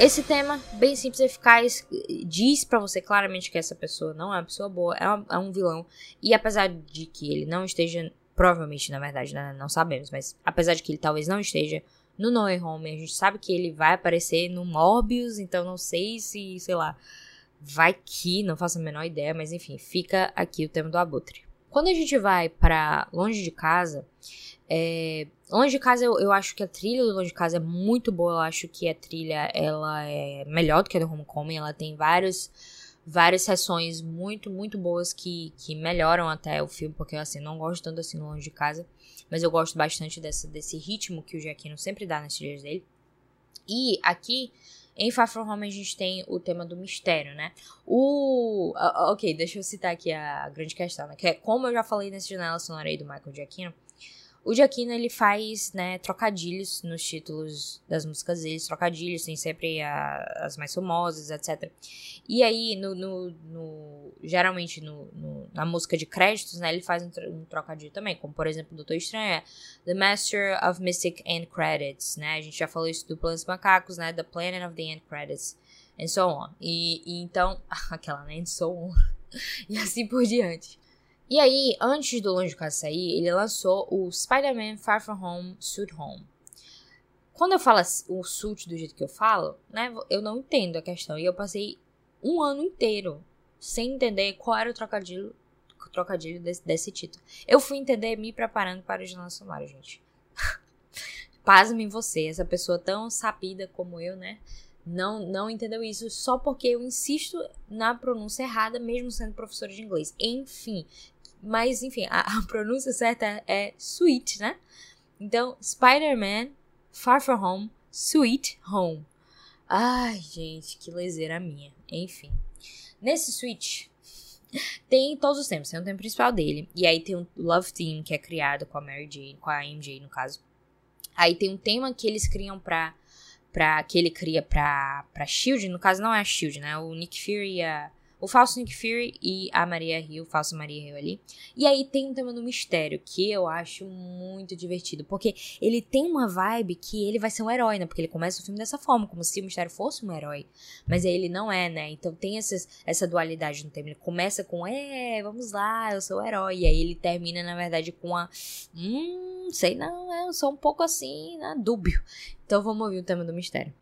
Esse tema, bem simples e eficaz, diz para você claramente que essa pessoa não é uma pessoa boa, é, uma, é, um vilão. E apesar de que ele não esteja, provavelmente, na verdade, né, não sabemos, mas apesar de que ele talvez não esteja no No Way Home, a gente sabe que ele vai aparecer no Morbius, então não sei se, sei lá, vai que, não faço a menor ideia, mas enfim, fica aqui o tema do Abutre. Quando a gente vai para longe de casa, é, longe de casa eu, eu acho que a trilha do longe de casa é muito boa. Eu acho que a trilha ela é melhor do que a do Homecoming. Ela tem vários várias sessões muito, muito boas que, que melhoram até o filme, porque assim, não gosto tanto assim longe de casa, mas eu gosto bastante dessa, desse ritmo que o Giacchino sempre dá nas trilhas dele. E aqui em Far From Home a gente tem o tema do mistério, né? O. Ok, deixa eu citar aqui a grande questão, né? Que é como eu já falei nessa janela sonora aí do Michael Giacchino. O Giacchino, ele faz, né, trocadilhos nos títulos das músicas dele. Trocadilhos, tem sempre a, as mais famosas, etc. E aí, no, no, no geralmente no, no, na música de créditos, né, ele faz um, um, trocadilho também. Como, por exemplo, Doutor Estranho The Master of Mystic End Credits, né? A gente já falou isso do Planos Macacos, né? The Planet of the End Credits, and so on. E, e então... Aquela, né? And so on. e assim por diante. E aí, antes do Longe de Casa sair, ele lançou o Spider-Man Far From Home Suit Home. Quando eu falo o suit do jeito que eu falo, né, eu não entendo a questão. E eu passei um ano inteiro sem entender qual era o trocadilho, trocadilho desse, desse, título. Eu fui entender me preparando para o Jornal Somário, gente. Pasme você, essa pessoa tão sapida como eu, né? Não, não entendeu isso só porque eu insisto na pronúncia errada, mesmo sendo professora de inglês. Enfim, mas, enfim, a, a pronúncia certa é sweet, né? Então, Spider-Man, Far From Home, Sweet Home. Ai, gente, que lezeira minha. Enfim. Nesse switch, tem todos os temas. Tem o tema principal dele. E aí tem o Love Theme, que é criado com a Mary Jane, com a MJ, no caso. Aí tem um tema que eles criam pra. pra que ele cria pra, pra Shield. No caso, não é a Shield, né? O Nick Fury e a o falso Nick Fury e a Maria Hill, falso Maria Hill ali. E aí tem um tema do mistério, que eu acho muito divertido, porque ele tem uma vibe que ele vai ser um herói, né? Porque ele começa o filme dessa forma, como se o mistério fosse um herói. Mas aí ele não é, né? Então tem essas, essa dualidade no tema. Ele começa com, é, vamos lá, eu sou o herói. E aí ele termina, na verdade, com a, hum, sei não, eu sou um pouco assim, né? Dúbio. Então vamos ouvir o tema do mistério.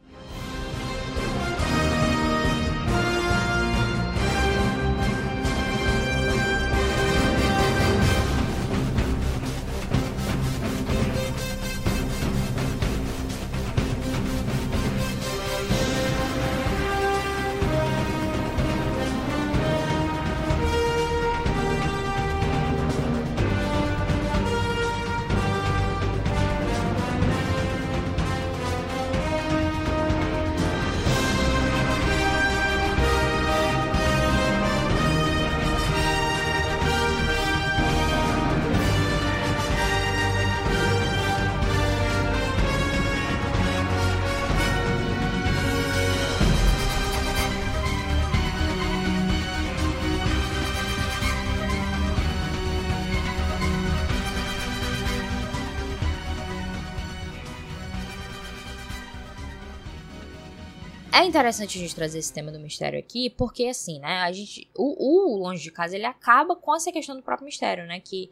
Interessante a gente trazer esse tema do mistério aqui, porque assim, né, a gente, o, o Longe de Casa, ele acaba com essa questão do próprio mistério, né, que,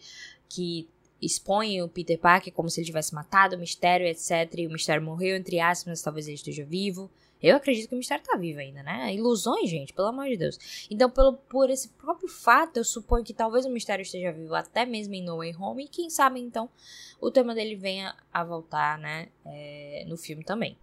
que expõe o Peter Parker como se ele tivesse matado o mistério, etc, e o mistério morreu, entre aspas, talvez ele esteja vivo. Eu acredito que o mistério tá vivo ainda, né? Ilusões, gente, pelo amor de Deus. Então, pelo, por esse próprio fato, eu suponho que talvez o mistério esteja vivo até mesmo em No Way Home. E quem sabe, então, o tema dele venha a voltar, né? É, no filme também.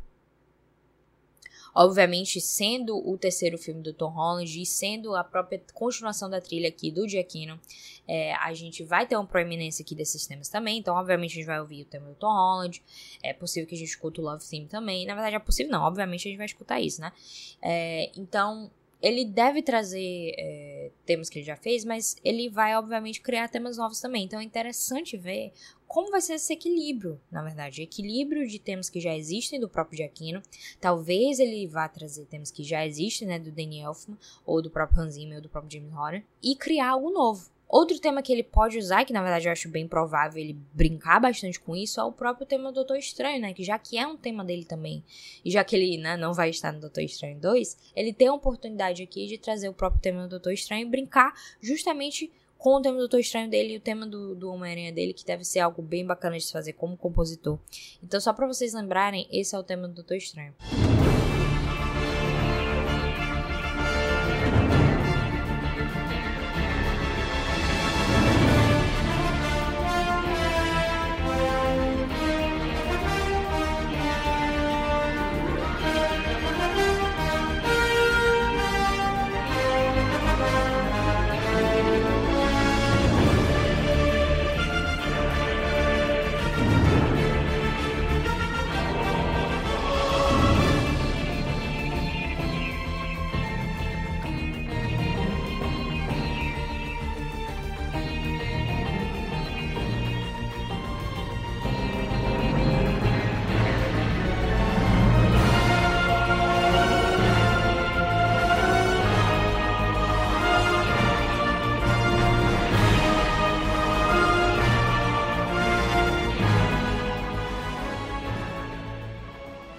Obviamente, sendo o terceiro filme do Tom Holland e sendo a própria continuação da trilha aqui do Giacchino, é, a gente vai ter uma proeminência aqui desses temas também. Então, obviamente, a gente vai ouvir o tema do Tom Holland. É possível que a gente escute o Love Theme também. Na verdade, é possível não. Obviamente, a gente vai escutar isso, né? É, então, ele deve trazer é, temas que ele já fez, mas ele vai, obviamente, criar temas novos também. Então é interessante ver como vai ser esse equilíbrio, na verdade. Equilíbrio de temas que já existem do próprio Giacchino. Talvez ele vá trazer temas que já existem, né, do Danny Elfman, ou do próprio Hans Zimmer, ou do próprio James Horner, e criar algo novo. Outro tema que ele pode usar, que na verdade eu acho bem provável ele brincar bastante com isso, é o próprio tema do Doutor Estranho, né? Que já que é um tema dele também, e já que ele né, não vai estar no Doutor Estranho 2, ele tem a oportunidade aqui de trazer o próprio tema do Doutor Estranho e brincar justamente com o tema do Doutor Estranho dele e o tema do, do Homem-Aranha dele, que deve ser algo bem bacana de se fazer como compositor. Então, só para vocês lembrarem, esse é o tema do Doutor Estranho.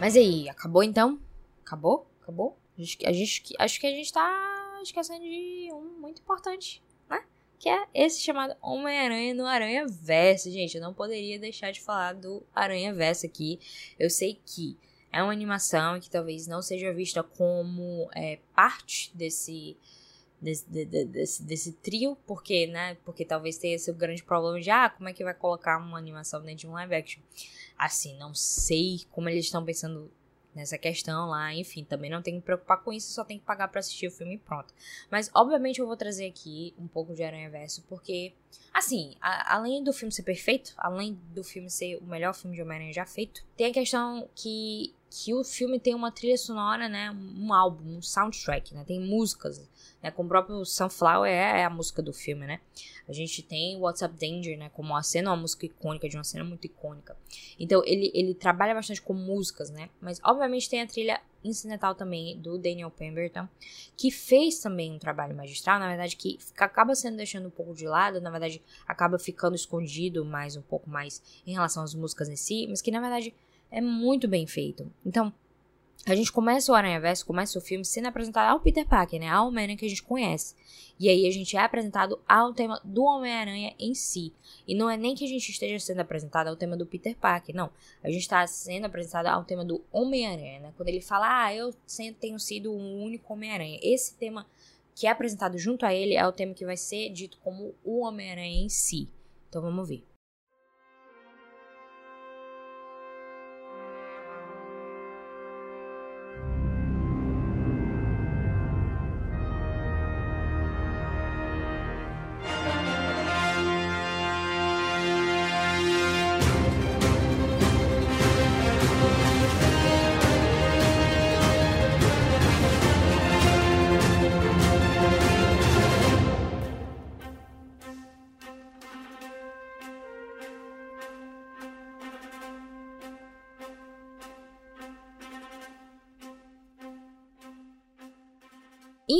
Mas aí, acabou então? Acabou? Acabou? A gente, a gente, acho que a gente tá esquecendo de um muito importante, né? Que é esse chamado Homem-Aranha no Aranha Verso. Gente, eu não poderia deixar de falar do Aranha Verso aqui. Eu sei que é uma animação que talvez não seja vista como é, parte desse desse, desse, desse, trio, porque, né? Porque talvez tenha esse grande problema de, ah, como é que vai colocar uma animação dentro de um live action? Assim, não sei como eles estão pensando nessa questão lá, enfim, também não tem que preocupar com isso, só tem que pagar para assistir o filme e pronto. Mas, obviamente, eu vou trazer aqui um pouco de Aranha Verso, porque, assim, a, além do filme ser perfeito, além do filme ser o melhor filme de Homem-Aranha já feito, tem a questão que que o filme tem uma trilha sonora, né, um álbum, um soundtrack, né, tem músicas, né, como o próprio Sunflower é, é a música do filme, né. A gente tem What's Up Danger, né, como uma cena, uma música icônica, de uma cena muito icônica. Então, ele, ele trabalha bastante com músicas, né, mas obviamente tem a trilha incidental também do Daniel Pemberton, que fez também um trabalho magistral, na verdade, que acaba sendo deixando um pouco de lado, na verdade, acaba ficando escondido mais um pouco mais em relação às músicas em si, mas que na verdade é muito bem feito. Então, a gente começa o Aranha Verso, começa o filme sendo apresentado ao Peter Parker, né? Ao Homem-Aranha que a gente conhece. E aí a gente é apresentado ao tema do Homem-Aranha em si. E não é nem que a gente esteja sendo apresentado ao tema do Peter Parker, não. A gente está sendo apresentado ao tema do Homem-Aranha, né? Quando ele fala, ah, eu tenho sido o um único Homem-Aranha. Esse tema que é apresentado junto a ele é o tema que vai ser dito como o Homem-Aranha em si. Então vamos ver.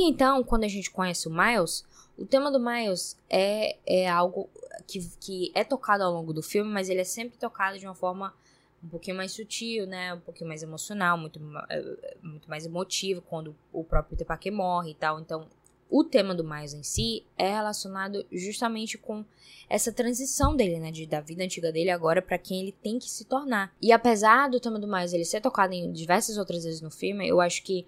Então, quando a gente conhece o Miles, o tema do Miles é, é algo que, que é tocado ao longo do filme, mas ele é sempre tocado de uma forma um pouquinho mais sutil, né? Um pouquinho mais emocional, muito, eh, muito mais emotivo quando o próprio Parker morre e tal. Então, o tema do Miles em si é relacionado justamente com essa transição dele, né, de, da vida antiga dele agora para quem ele tem que se tornar. E apesar do tema do Miles ele ser tocado em diversas outras vezes no filme, eu acho que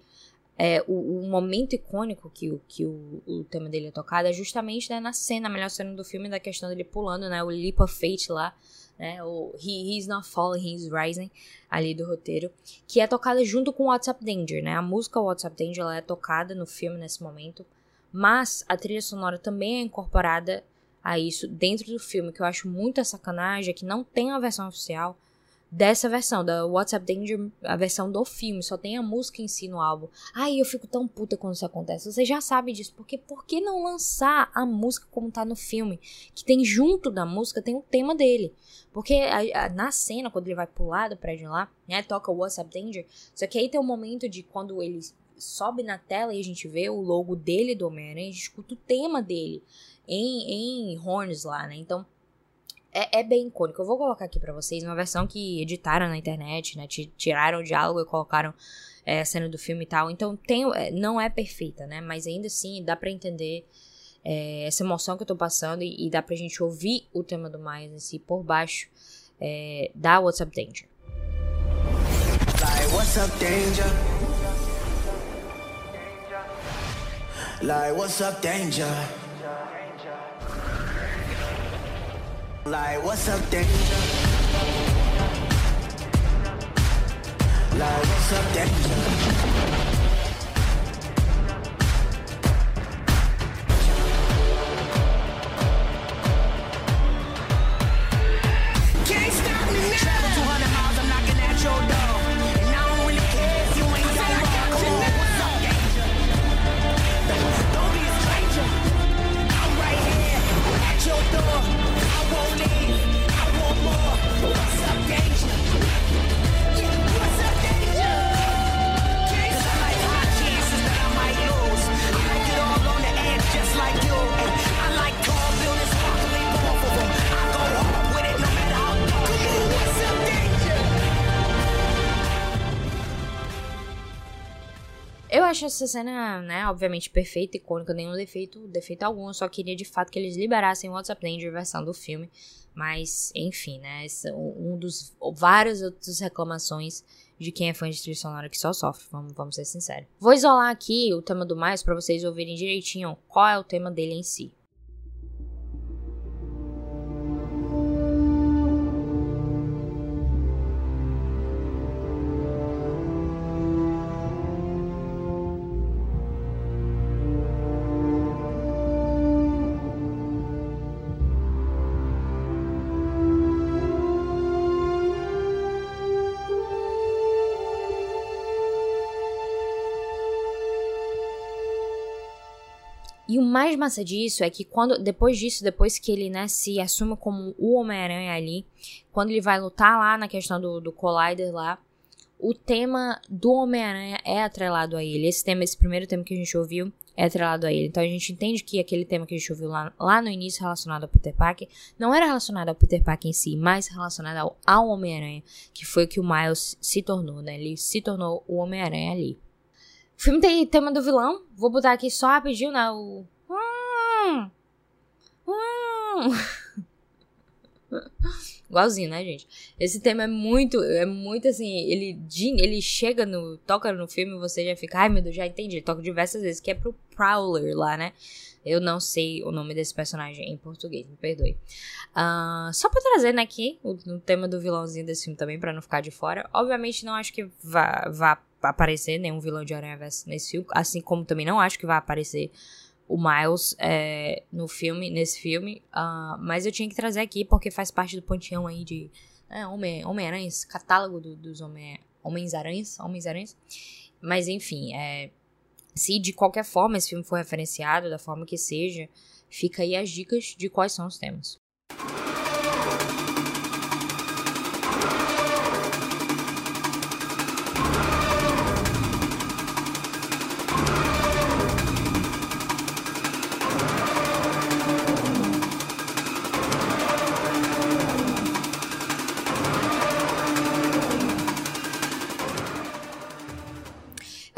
é, o, o, momento icônico que, o, que o, o tema dele é tocado é justamente né, na cena, a melhor cena do filme, da questão dele pulando, né, o Leap of Fate lá, né, o He, He's Not Falling, He's Rising, ali do roteiro, que é tocada junto com WhatsApp Danger, né, a música WhatsApp Danger, ela é tocada no filme nesse momento, mas a trilha sonora também é incorporada a isso dentro do filme, que eu acho muita sacanagem, é que não tem a versão oficial dessa versão, da WhatsApp Danger, a versão do filme, só tem a música em si no álbum. Ai, eu fico tão puta quando isso acontece. Você já sabe disso, porque por que não lançar a música como tá no filme? Que tem junto da música, tem o tema dele. Porque a, a, na cena, quando ele vai pular do prédio lá, né, toca o WhatsApp Danger, só que aí tem um momento de quando ele sobe na tela e a gente vê o logo dele do Homem-Aranha, a gente escuta o tema dele em, em horns lá, né? Então, é, é, bem icônico. Eu vou colocar aqui para vocês uma versão que editaram na internet, né? Tiraram o diálogo e colocaram é, a cena do filme e tal. Então, tem, é, não é perfeita, né? Mas ainda assim, dá para entender é, essa emoção que eu tô passando e, e, dá pra gente ouvir o tema do Miles em si por baixo é, da What's Up Danger. Like, what's up, danger? Like, what's up, danger? Like, what's up, danger? Like, what's up, danger? Acho essa cena, né, obviamente perfeita, icônica, nenhum defeito, defeito algum. Eu só queria de fato que eles liberassem o WhatsApp Danger versão do filme. Mas, enfim, né, esse, um dos várias outras reclamações de quem é fã de trilha sonora que só sofre, vamos, vamos ser sinceros. Vou isolar aqui o tema do mais para vocês ouvirem direitinho qual é o tema dele em si. Mais massa disso é que quando depois disso, depois que ele né, se assume como o Homem-Aranha ali, quando ele vai lutar lá na questão do, do Collider lá, o tema do Homem-Aranha é atrelado a ele. Esse tema, esse primeiro tema que a gente ouviu, é atrelado a ele. Então a gente entende que aquele tema que a gente ouviu lá, lá no início relacionado ao Peter Parker não era relacionado ao Peter Parker em si, mas relacionado ao, ao Homem-Aranha, que foi o que o Miles se tornou, né? Ele se tornou o Homem-Aranha ali. O filme tem tema do vilão. Vou botar aqui só rapidinho, né? O. Hum. Igualzinho, né, gente? Esse tema é muito, é muito assim, ele, ele chega no, toca no filme e você já fica, ai meu Deus, já entendi, toca diversas vezes, que é pro Prowler lá, né? Eu não sei o nome desse personagem em português, me perdoe. Uh, só pra trazer, né, aqui, o, o, tema do vilãozinho desse filme também, para não ficar de fora. Obviamente não acho que vá, vá aparecer nenhum vilão de Aranha Verso nesse filme, assim como também não acho que vai aparecer o Miles é, no filme, nesse filme, uh, mas eu tinha que trazer aqui porque faz parte do pontinhão aí de né, Homem, Homem-Aranhas, catálogo do, dos Homem, Homens-Aranhas, Homens-Aranhas, mas enfim, é, se de qualquer forma esse filme for referenciado, da forma que seja, fica aí as dicas de quais são os temas.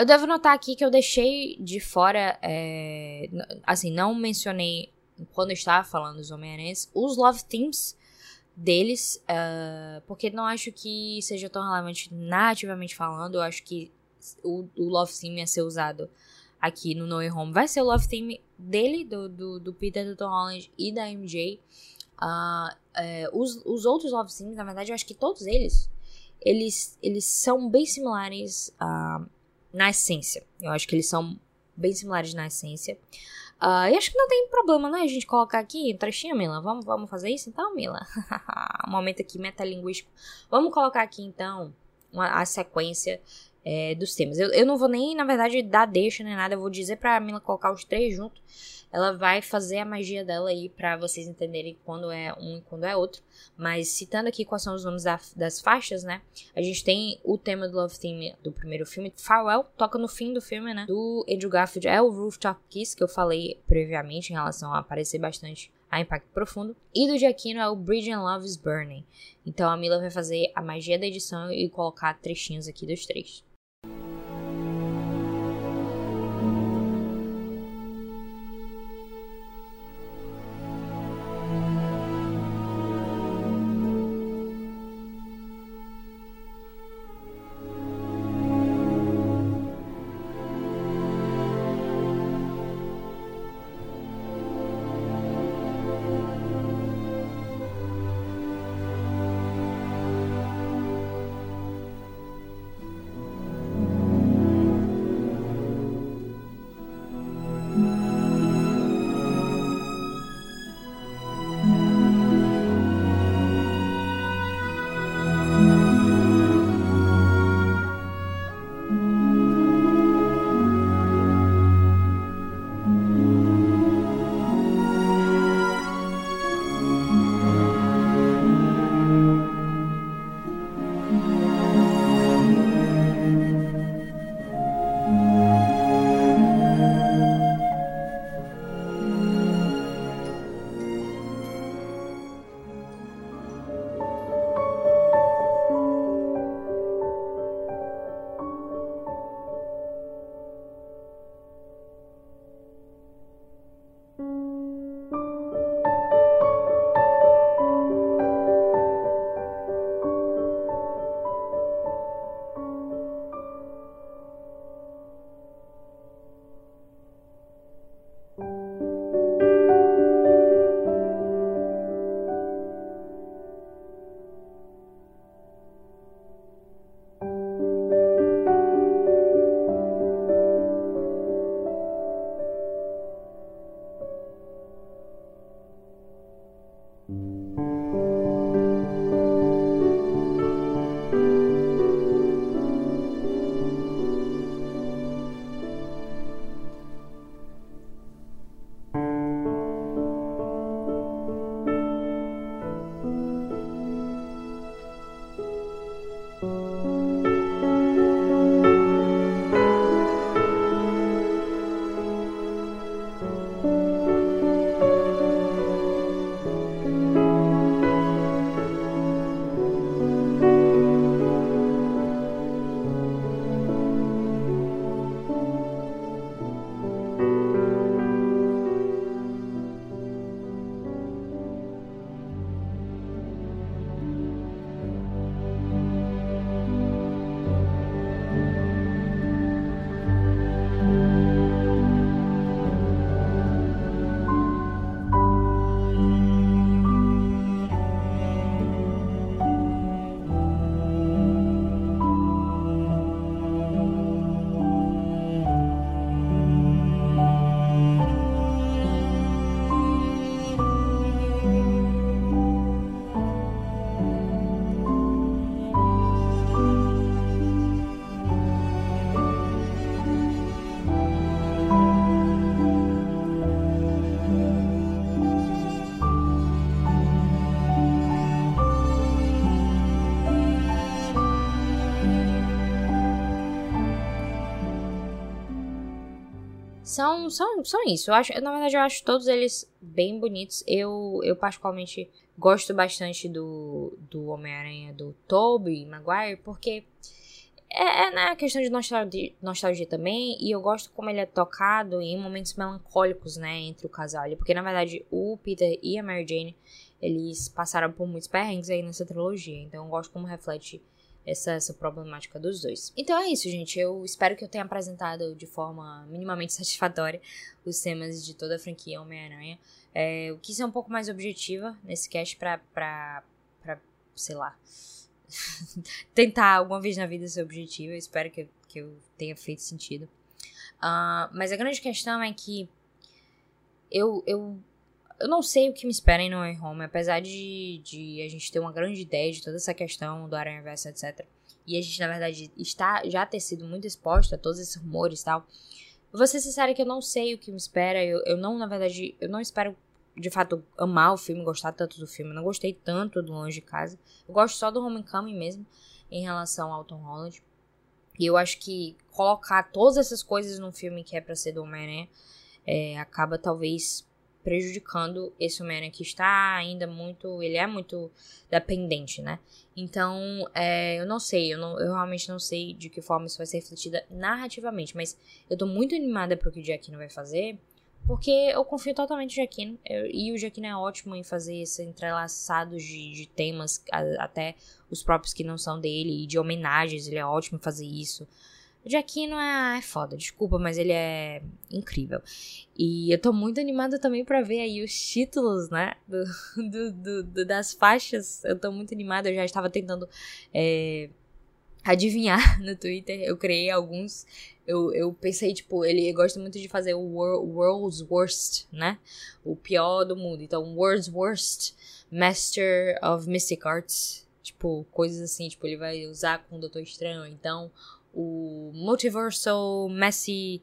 Eu devo notar aqui que eu deixei de fora, é, assim, não mencionei quando eu estava falando dos Homem-Aranhas, os love themes deles, uh, porque não acho que seja tão relevante narrativamente falando, eu acho que o, o love theme a ser usado aqui no No Way Home vai ser o love theme dele, do, do, do Peter, do Tom Holland e da MJ. Uh, é, os, os outros love themes, na verdade, eu acho que todos eles, eles, eles são bem similares uh, na essência. Eu acho que eles são bem similares na essência. Uh, e acho que não tem problema, né? A gente colocar aqui um trechinho, Mila. Vamos, vamos fazer isso então, Mila? um momento aqui metalinguístico. Vamos colocar aqui então uma, a sequência é, dos temas. Eu, eu não vou nem, na verdade, dar deixa nem nada. Eu vou dizer pra Mila colocar os três juntos ela vai fazer a magia dela aí para vocês entenderem quando é um e quando é outro. Mas citando aqui quais são os nomes da, das faixas, né? A gente tem o tema do Love Theme do primeiro filme, Farewell, toca no fim do filme, né? Do Andrew Garfield é o Rooftop Kiss, que eu falei previamente em relação a aparecer bastante a Impacto Profundo. E do Giacchino é o Bridge and Love is Burning. Então a Mila vai fazer a magia da edição e colocar trechinhos aqui dos três. São, são, são isso. Eu acho, na verdade, eu acho todos eles bem bonitos. Eu, eu particularmente gosto bastante do, do Homem-Aranha do Tobey Maguire, porque é, é né, questão de nostalgia, nostalgia também, e eu gosto como ele é tocado em momentos melancólicos, né, entre o casal. Porque, na verdade, o Peter e a Mary Jane, eles passaram por muitos perrengues aí nessa trilogia. Então, eu gosto como reflete essa, essa problemática dos dois. Então é isso, gente. Eu espero que eu tenha apresentado de forma minimamente satisfatória os temas de toda a franquia Homem-Aranha. É, eu quis ser um pouco mais objetiva nesse cast pra, pra, pra sei lá, tentar alguma vez na vida ser objetiva. Eu espero que, que eu tenha feito sentido. Uh, mas a grande questão é que eu, eu, eu não sei o que me espera em No Way Home, apesar de, de a gente ter uma grande ideia de toda essa questão do Aranha Verso, etc. E a gente, na verdade, está, já ter sido muito exposto a todos esses rumores e tal. vou ser sincera que eu não sei o que me espera. Eu, eu não, na verdade, eu não espero de fato amar o filme, gostar tanto do filme. Eu não gostei tanto do Longe de Casa. Eu gosto só do Homecoming mesmo, em relação ao Tom Holland. E eu acho que colocar todas essas coisas num filme que é pra ser do Homem-Aranha é, acaba talvez prejudicando esse Homem-Aranha que está ainda muito. Ele é muito dependente, né? Então, é, eu não sei, eu, não, eu realmente não sei de que forma isso vai ser refletida narrativamente, mas eu tô muito animada pro que o Jack vai fazer. Porque eu confio totalmente no Jaquino. Eu, e o Jaquino é ótimo em fazer esse entrelaçado de, de temas, a, até os próprios que não são dele, e de homenagens. Ele é ótimo em fazer isso. O Jaquino é, é foda, desculpa, mas ele é incrível. E eu tô muito animada também para ver aí os títulos, né? Do, do, do, do, das faixas. Eu tô muito animada, eu já estava tentando. É, adivinhar no Twitter. Eu criei alguns. Eu, eu pensei, tipo, ele gosta muito de fazer o World's Worst, né? O pior do mundo. Então, World's Worst Master of Mystic Arts. Tipo, coisas assim, tipo, ele vai usar com o Doutor Estranho. Então, o Multiversal Messy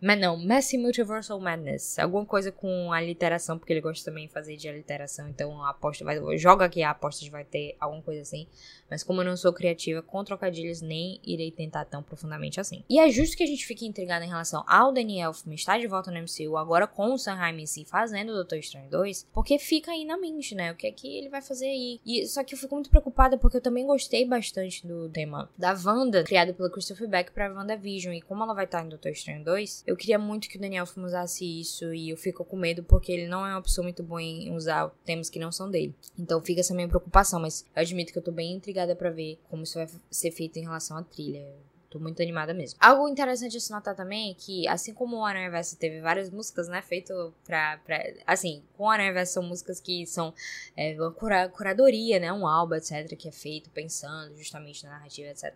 mas não, Messy Multiversal Madness. Alguma coisa com a literação, porque ele gosta também de fazer de literação. Então a aposta vai. Joga aqui a aposta vai ter alguma coisa assim. Mas como eu não sou criativa com trocadilhos, nem irei tentar tão profundamente assim. E é justo que a gente fique intrigado em relação ao Daniel Elfman estar de volta no MCU, agora com o Sam Raimi em si fazendo o Doutor Estranho 2, porque fica aí na mente, né? O que é que ele vai fazer aí. E, só que eu fico muito preocupada porque eu também gostei bastante do tema da Wanda, criado pelo Christopher Beck pra WandaVision. E como ela vai estar em Doutor Estranho 2, eu queria muito que o Daniel Elfman usasse isso e eu fico com medo porque ele não é uma pessoa muito boa em usar temas que não são dele. Então fica essa minha preocupação, mas eu admito que eu tô bem intrigada para ver como isso vai ser feito em relação à trilha. Tô muito animada mesmo. Algo interessante de se notar também é que, assim como o Aranha Verso teve várias músicas, né, feito pra, pra... Assim, com o Aranha Verso são músicas que são é, uma cura, curadoria, né, um álbum, etc, que é feito pensando justamente na narrativa, etc.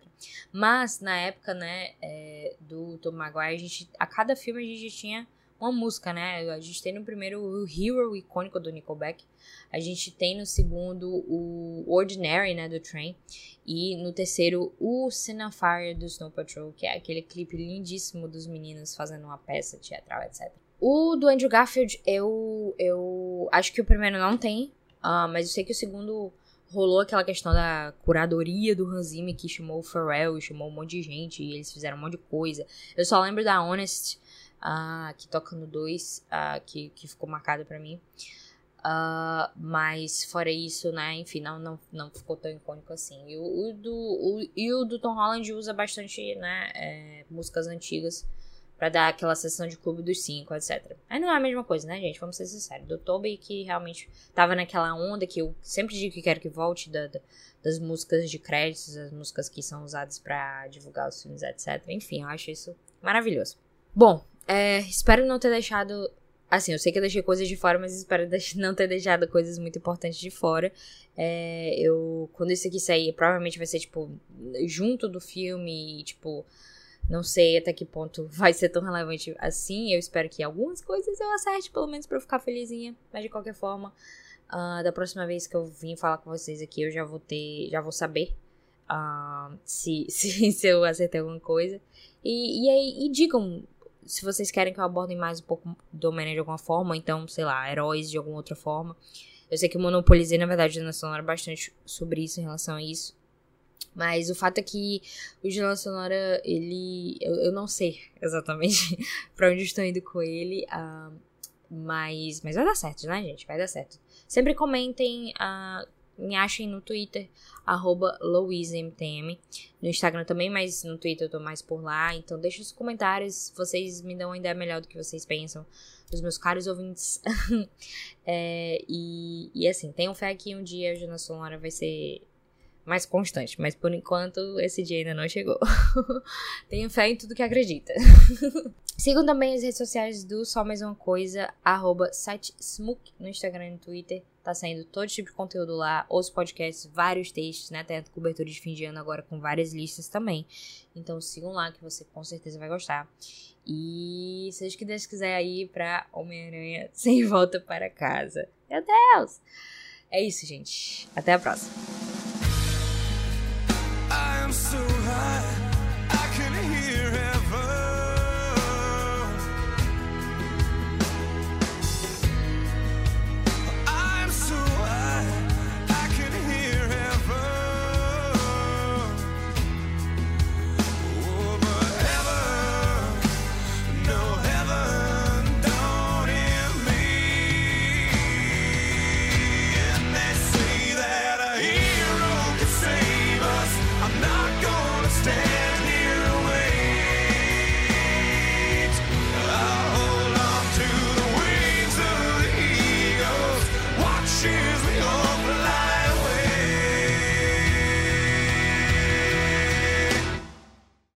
Mas, na época, né, é, do Tom Maguire, a gente, a cada filme a gente tinha uma música, né? A gente tem no primeiro o Hero icônico do Nickelback. A gente tem no segundo o Ordinary, né, do Train. E no terceiro o Fire do Snow Patrol, que é aquele clipe lindíssimo dos meninos fazendo uma peça teatral, etc. O do Andrew Garfield, eu, eu acho que o primeiro não tem, uh, mas eu sei que o segundo rolou aquela questão da curadoria do Hans Zimmer que chamou o Pharrell, chamou um monte de gente e eles fizeram um monte de coisa. Eu só lembro da Honest, uh, que toca no 2, uh, que, que ficou marcado para mim. Uh, mas fora isso, né, enfim, não, não, não ficou tão icônico assim. E o, o do, o, e o do Tom Holland usa bastante, né, é, músicas antigas para dar aquela sessão de clube dos cinco, etc. Aí não é a mesma coisa, né, gente? Vamos ser sinceros. Do Toby que realmente tava naquela onda que eu sempre digo que quero que volte da, da, das músicas de créditos, as músicas que são usadas para divulgar os filmes, etc. Enfim, eu acho isso maravilhoso. Bom, é, espero não ter deixado. Assim, eu sei que eu deixei coisas de fora, mas espero não ter deixado coisas muito importantes de fora. É, eu. Quando isso aqui sair, provavelmente vai ser, tipo, junto do filme e, tipo. Não sei até que ponto vai ser tão relevante assim. Eu espero que algumas coisas eu acerte, pelo menos pra eu ficar felizinha. Mas de qualquer forma, uh, da próxima vez que eu vim falar com vocês aqui, eu já vou ter. Já vou saber uh, se, se, se eu acertei alguma coisa. E, e aí, e digam se vocês querem que eu aborde mais um pouco do Homem-Aranha de alguma forma, então, sei lá, heróis de alguma outra forma. Eu sei que eu monopolizei, na verdade, na Sonora bastante sobre isso, em relação a isso. Mas o fato é que o Jornal Sonora, ele. Eu, eu não sei exatamente pra onde estou indo com ele. Uh, mas, mas vai dar certo, né, gente? Vai dar certo. Sempre comentem uh, Me achem no Twitter, arroba LouiseMTM. No Instagram também, mas no Twitter eu tô mais por lá. Então deixa os comentários, vocês me dão uma ideia melhor do que vocês pensam. Os meus caros ouvintes. é, e, e assim, tenham fé que um dia a Jana Sonora vai ser mais constante, mas por enquanto esse dia ainda não chegou. Tenho fé em tudo que acredita. Sigam também as redes sociais do Só Mais Uma Coisa, arroba sitesmook no Instagram e no Twitter. Tá saindo todo tipo de conteúdo lá, os podcasts, vários textos, né? Tem cobertura de fim de ano agora com várias listas também. Então sigam lá que você com certeza vai gostar. E seja que Deus quiser aí pra Homem-Aranha sem volta para casa. Meu Deus! É isso, gente. Até a próxima. so high.